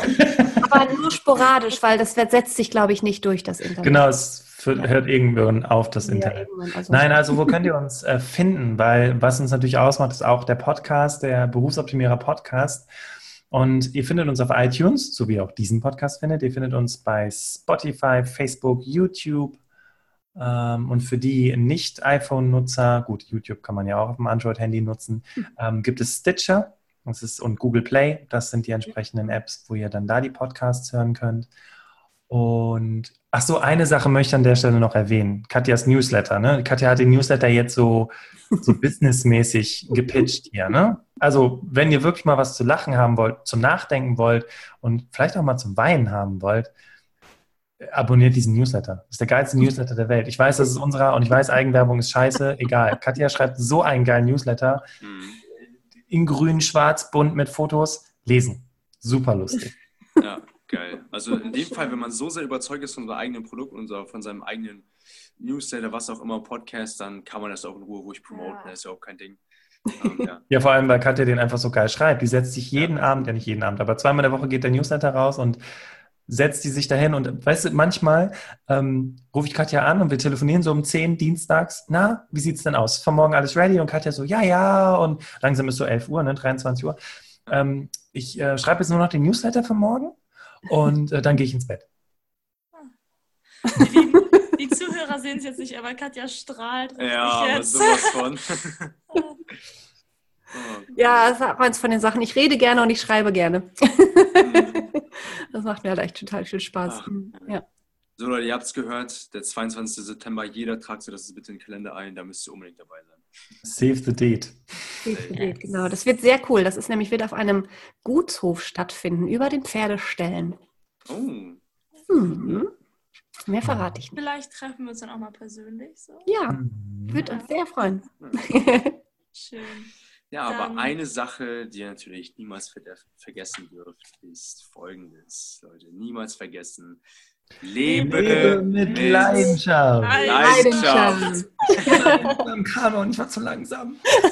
aber nur sporadisch, weil das setzt sich, glaube ich, nicht durch, das Internet. Genau, es führt- Ja. hört irgendwann auf, das Ja, Internet. also- Nein, also wo könnt ihr uns äh, finden? Weil was uns natürlich ausmacht, ist auch der Podcast, der Berufsoptimierer Podcast. Und ihr findet uns auf iTunes, so wie ihr auch diesen Podcast findet. Ihr findet uns bei Spotify, Facebook, YouTube. Ähm, und für die Nicht-iPhone-Nutzer, gut, YouTube kann man ja auch auf dem Android-Handy nutzen, ähm, gibt es Stitcher das ist, und Google Play. Das sind die entsprechenden Apps, wo ihr dann da die Podcasts hören könnt. Und ach so, eine Sache möchte ich an der Stelle noch erwähnen. Katjas Newsletter. Ne? Katja hat den Newsletter jetzt so, so businessmäßig gepitcht hier. Ne? Also, wenn ihr wirklich mal was zu lachen haben wollt, zum Nachdenken wollt und vielleicht auch mal zum Weinen haben wollt, abonniert diesen Newsletter. Das ist der geilste Newsletter der Welt. Ich weiß, das ist unserer und ich weiß, Eigenwerbung ist scheiße. Egal. Katja schreibt so einen geilen Newsletter. Hm. In grün, schwarz, bunt mit Fotos. Lesen. Super lustig. Ja, geil. Also in dem Fall, wenn man so sehr überzeugt ist von seinem eigenen Produkt und so- von seinem eigenen Newsletter, was auch immer, Podcast, dann kann man das auch in Ruhe ruhig promoten. Ja. Das ist ja auch kein Ding. Ja. Ja, vor allem, weil Katja den einfach so geil schreibt. Die setzt sich jeden Abend, ja nicht jeden Abend, aber zweimal in der Woche geht der Newsletter raus und setzt die sich dahin. Und weißt du, manchmal ähm, rufe ich Katja an und wir telefonieren so um 10 dienstags. Na, wie sieht's denn aus? Ist von morgen alles ready? Und Katja so, ja, ja. Und langsam ist so 11 Uhr, ne, 23 Uhr. Ähm, ich äh, schreibe jetzt nur noch den Newsletter für morgen und äh, dann gehe ich ins Bett. Zuhörer sehen es jetzt nicht, aber Katja strahlt Ja, aber sowas von. Oh, Ja, das auch eins von den Sachen. Ich rede gerne und ich schreibe gerne. hm. Das macht mir halt echt total viel Spaß. Ach. Ja. So, Leute, ihr habt es gehört, der 22. September, jeder tragt sich das bitte in den Kalender ein, da müsst ihr unbedingt dabei sein. Save the date. Yes. Genau, das wird sehr cool. Das ist nämlich wird auf einem Gutshof stattfinden, über den Pferdeställen. Oh, Mhm. Mehr verrate ich nicht. Vielleicht treffen wir uns dann auch mal persönlich. So. Ja, Mhm. würde uns sehr freuen. Schön. Ja, Dann- aber eine Sache, die ihr natürlich niemals ver vergessen dürft, ist folgendes, Leute. Niemals vergessen. Lebe, Lebe mit Leidenschaft. Leidenschaft. Leidenschaft. Am Kano und ich war zu langsam.